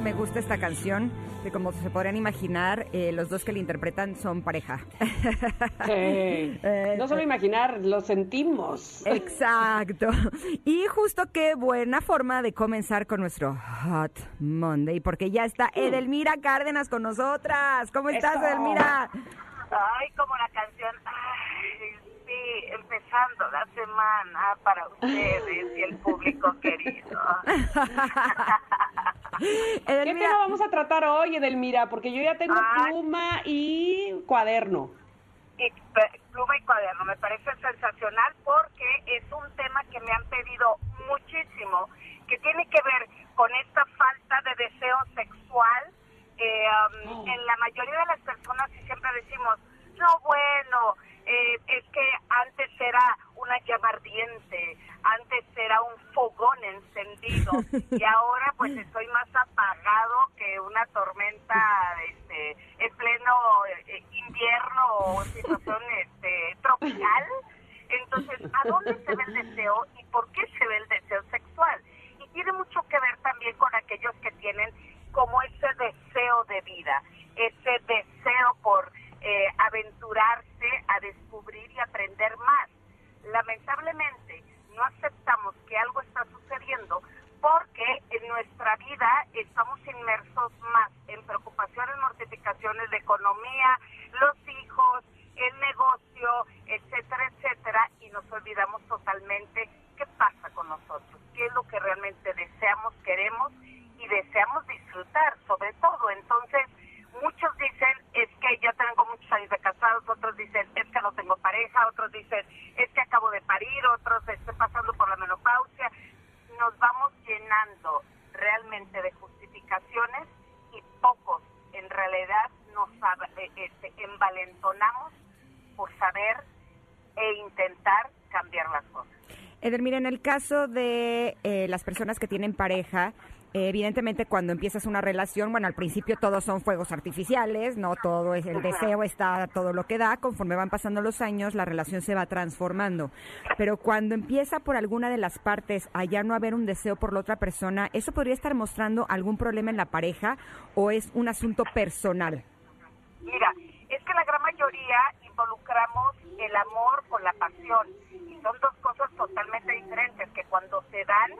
Me gusta esta canción, que como se podrían imaginar, eh, los dos que la interpretan son pareja. Sí. Eh, No solo imaginar, lo sentimos. Exacto. Y justo qué buena forma de comenzar con nuestro Hot Monday, porque ya está Edelmira Cárdenas con nosotras. ¿Cómo estás, Eso. Edelmira? Ay, como la canción. Ay, sí, empezando la semana para ustedes y el público querido. ¿Qué Edelmira, tema vamos a tratar hoy, Edelmira? Porque yo ya tengo Ay. pluma y cuaderno. Y pe- pluma y cuaderno, me parece sensacional porque es un tema que me han pedido muchísimo, que tiene que ver con esta falta de deseo sexual. Eh, um, En la mayoría de las personas y siempre decimos, no, bueno, eh, es que antes era una llama ardiente, antes era un fogón encendido y ahora pues estoy más apagado que una tormenta este, en pleno eh, invierno o situación este, tropical. Entonces, ¿a dónde se ve el deseo y por qué se ve el deseo sexual? Y tiene mucho que ver también con aquellos que tienen como ese deseo de vida, ese deseo por eh, aventurarse lamentablemente no aceptamos que algo está sucediendo porque en nuestra vida estamos inmersos más en preocupaciones, mortificaciones de economía, los hijos, el negocio, etcétera, etcétera, y nos olvidamos totalmente qué pasa con nosotros, qué es lo que realmente deseamos, queremos y deseamos disfrutar, sobre todo. Entonces, muchos dicen, es que ya tengo muchos años de casados, otros dicen, es que no tengo pareja, otros dicen, es que acabo de parir, otros estoy pasando por la menopausia. Nos vamos llenando realmente de justificaciones y pocos en realidad nos eh, este, envalentonamos por saber e intentar cambiar las cosas. Eder, mira, en el caso de eh, las personas que tienen pareja, evidentemente cuando empiezas una relación, bueno, al principio todos son fuegos artificiales, no todo es el deseo está todo lo que da, conforme van pasando los años la relación se va transformando. Pero cuando empieza por alguna de las partes a ya no haber un deseo por la otra persona, ¿eso podría estar mostrando algún problema en la pareja o es un asunto personal? Mira, es que la gran mayoría involucramos el amor con la pasión y son dos cosas totalmente diferentes que cuando se dan,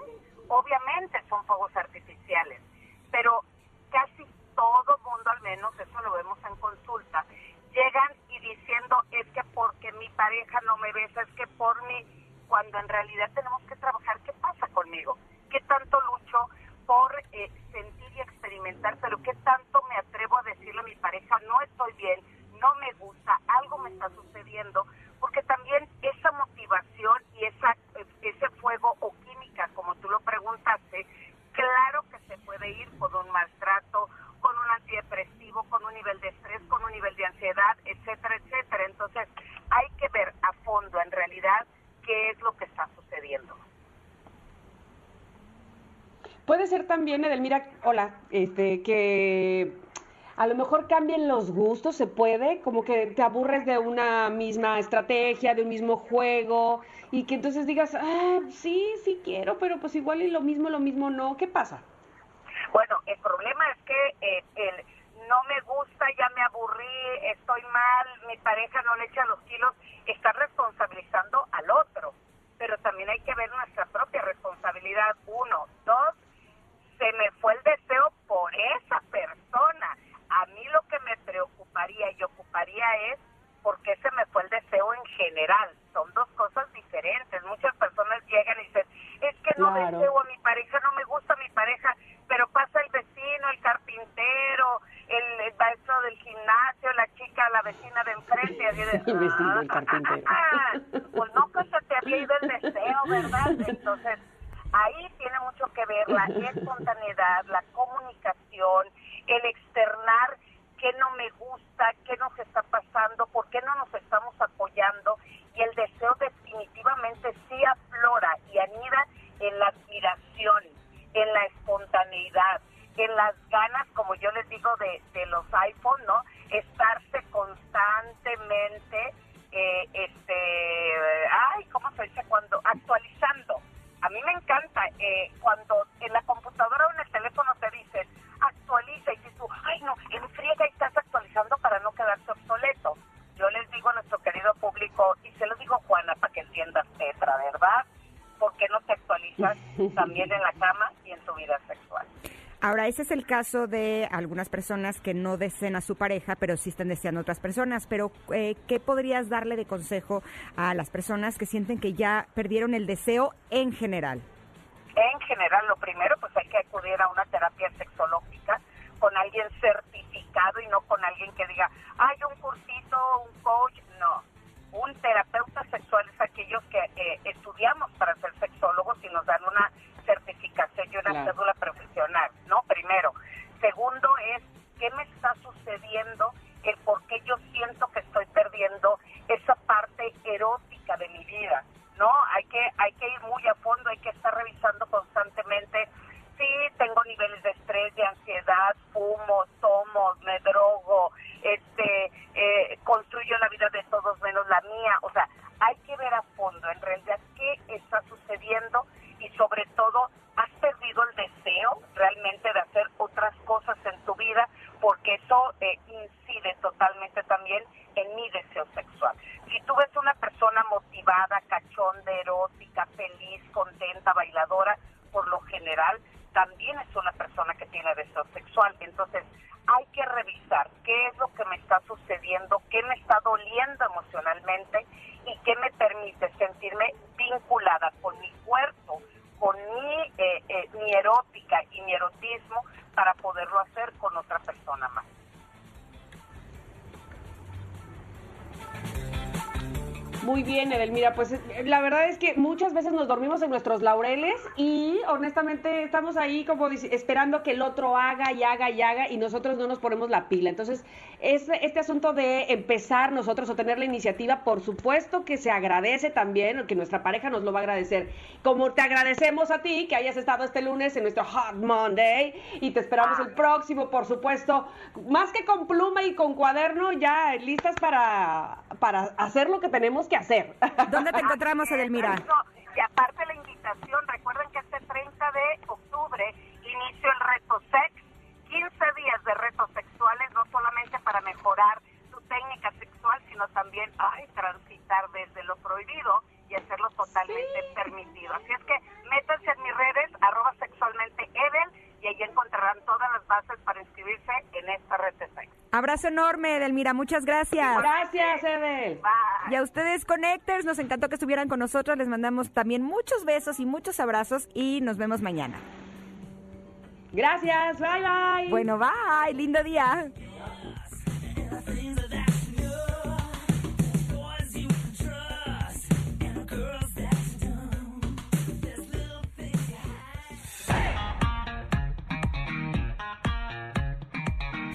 obviamente son fuegos artificiales, pero casi todo mundo, al menos eso lo vemos en consulta, llegan y diciendo es que porque mi pareja no me besa, es que por mí, cuando en realidad tenemos que trabajar qué pasa conmigo, qué tanto lucho por eh, sentir y experimentar, pero qué tanto me atrevo a decirle a mi pareja, no estoy bien, no me gusta, algo me está sucediendo, porque también esa motivación y esa eh, ese fuego o química, como tú lo preguntaste, claro que se puede ir con un maltrato, con un antidepresivo, con un nivel de estrés, con un nivel de ansiedad, etcétera, etcétera. Entonces, hay que ver a fondo en realidad qué es lo que está sucediendo. Puede ser también, Edelmira, hola, este, que a lo mejor cambien los gustos, se puede, como que te aburres de una misma estrategia, de un mismo juego, y que entonces digas, ah, sí, sí quiero, pero pues igual y lo mismo, lo mismo no. ¿Qué pasa? Bueno, el problema es que eh, el no me gusta, ya me aburrí, estoy mal, mi pareja no le echa los kilos, está responsabilizando al otro. Pero también hay que ver nuestra propia responsabilidad. Uno, dos, se me fue el deseo por esa persona. A mí lo que me preocuparía y ocuparía es por qué se me fue el deseo en general. Son dos cosas diferentes. Muchas personas llegan y dicen, es que no Claro. deseo a mi pareja, no me gusta mi pareja, pero pasa el vecino, el carpintero, el, el maestro del gimnasio, la chica, la vecina de enfrente. Así de, El vecino, el carpintero. "Ah, pues no que se te había ido el deseo, ¿verdad? Entonces, ahí tiene mucho que ver la espontaneidad, la comunicación, el externar qué no me gusta, qué nos está pasando, por qué no nos estamos apoyando y el deseo definitivamente sí aflora y anida en la admiración, en la espontaneidad, en las ganas, como yo les digo, de, de los iPhone, ¿no? Estarse constantemente, eh, este, ay, ¿cómo se dice? Cuando actualizando. A mí me encanta eh, cuando en la computadora o en el teléfono te dicen actualiza y dices tú, ay no, en friega y estás actualizando para no quedarse obsoleto. Yo les digo a nuestro querido público, y se lo digo Juana para que entiendas Petra, ¿verdad? ¿Por qué no te actualizas también en la cama y en tu vida sexual? Ahora, ese es el caso de algunas personas que no deseen a su pareja, pero sí están deseando a otras personas. Pero, eh, ¿qué podrías darle de consejo a las personas que sienten que ya perdieron el deseo en general? Nuestros laureles y honestamente estamos ahí como esperando que el otro haga y haga y haga y nosotros no nos ponemos la pila. Entonces, es, este asunto de empezar nosotros o tener la iniciativa, por supuesto que se agradece también, que nuestra pareja nos lo va a agradecer. Como te agradecemos a ti que hayas estado este lunes en nuestro Hot Monday y te esperamos el próximo, por supuesto, más que con pluma y con cuaderno, ya listas para, para hacer lo que tenemos que hacer. ¿Dónde te encontramos, Edelmira? Y aparte la invitación, recuerden que este 30 de octubre inicio el reto sex, 15 días de retos sexuales, no solamente para mejorar tu técnica sexual, sino también ay, transitar desde lo prohibido y hacerlo totalmente permitido. Así es que métanse en mis redes, arroba sexualmente Edel, y ahí encontrarán todas las bases para inscribirse en esta red de sex. Abrazo enorme, Edelmira. Muchas gracias. Gracias, Edel. Bye. Y a ustedes, Connectors, nos encantó que estuvieran con nosotros. Les mandamos también muchos besos y muchos abrazos y nos vemos mañana. Gracias, bye bye. Bueno, bye. Lindo día.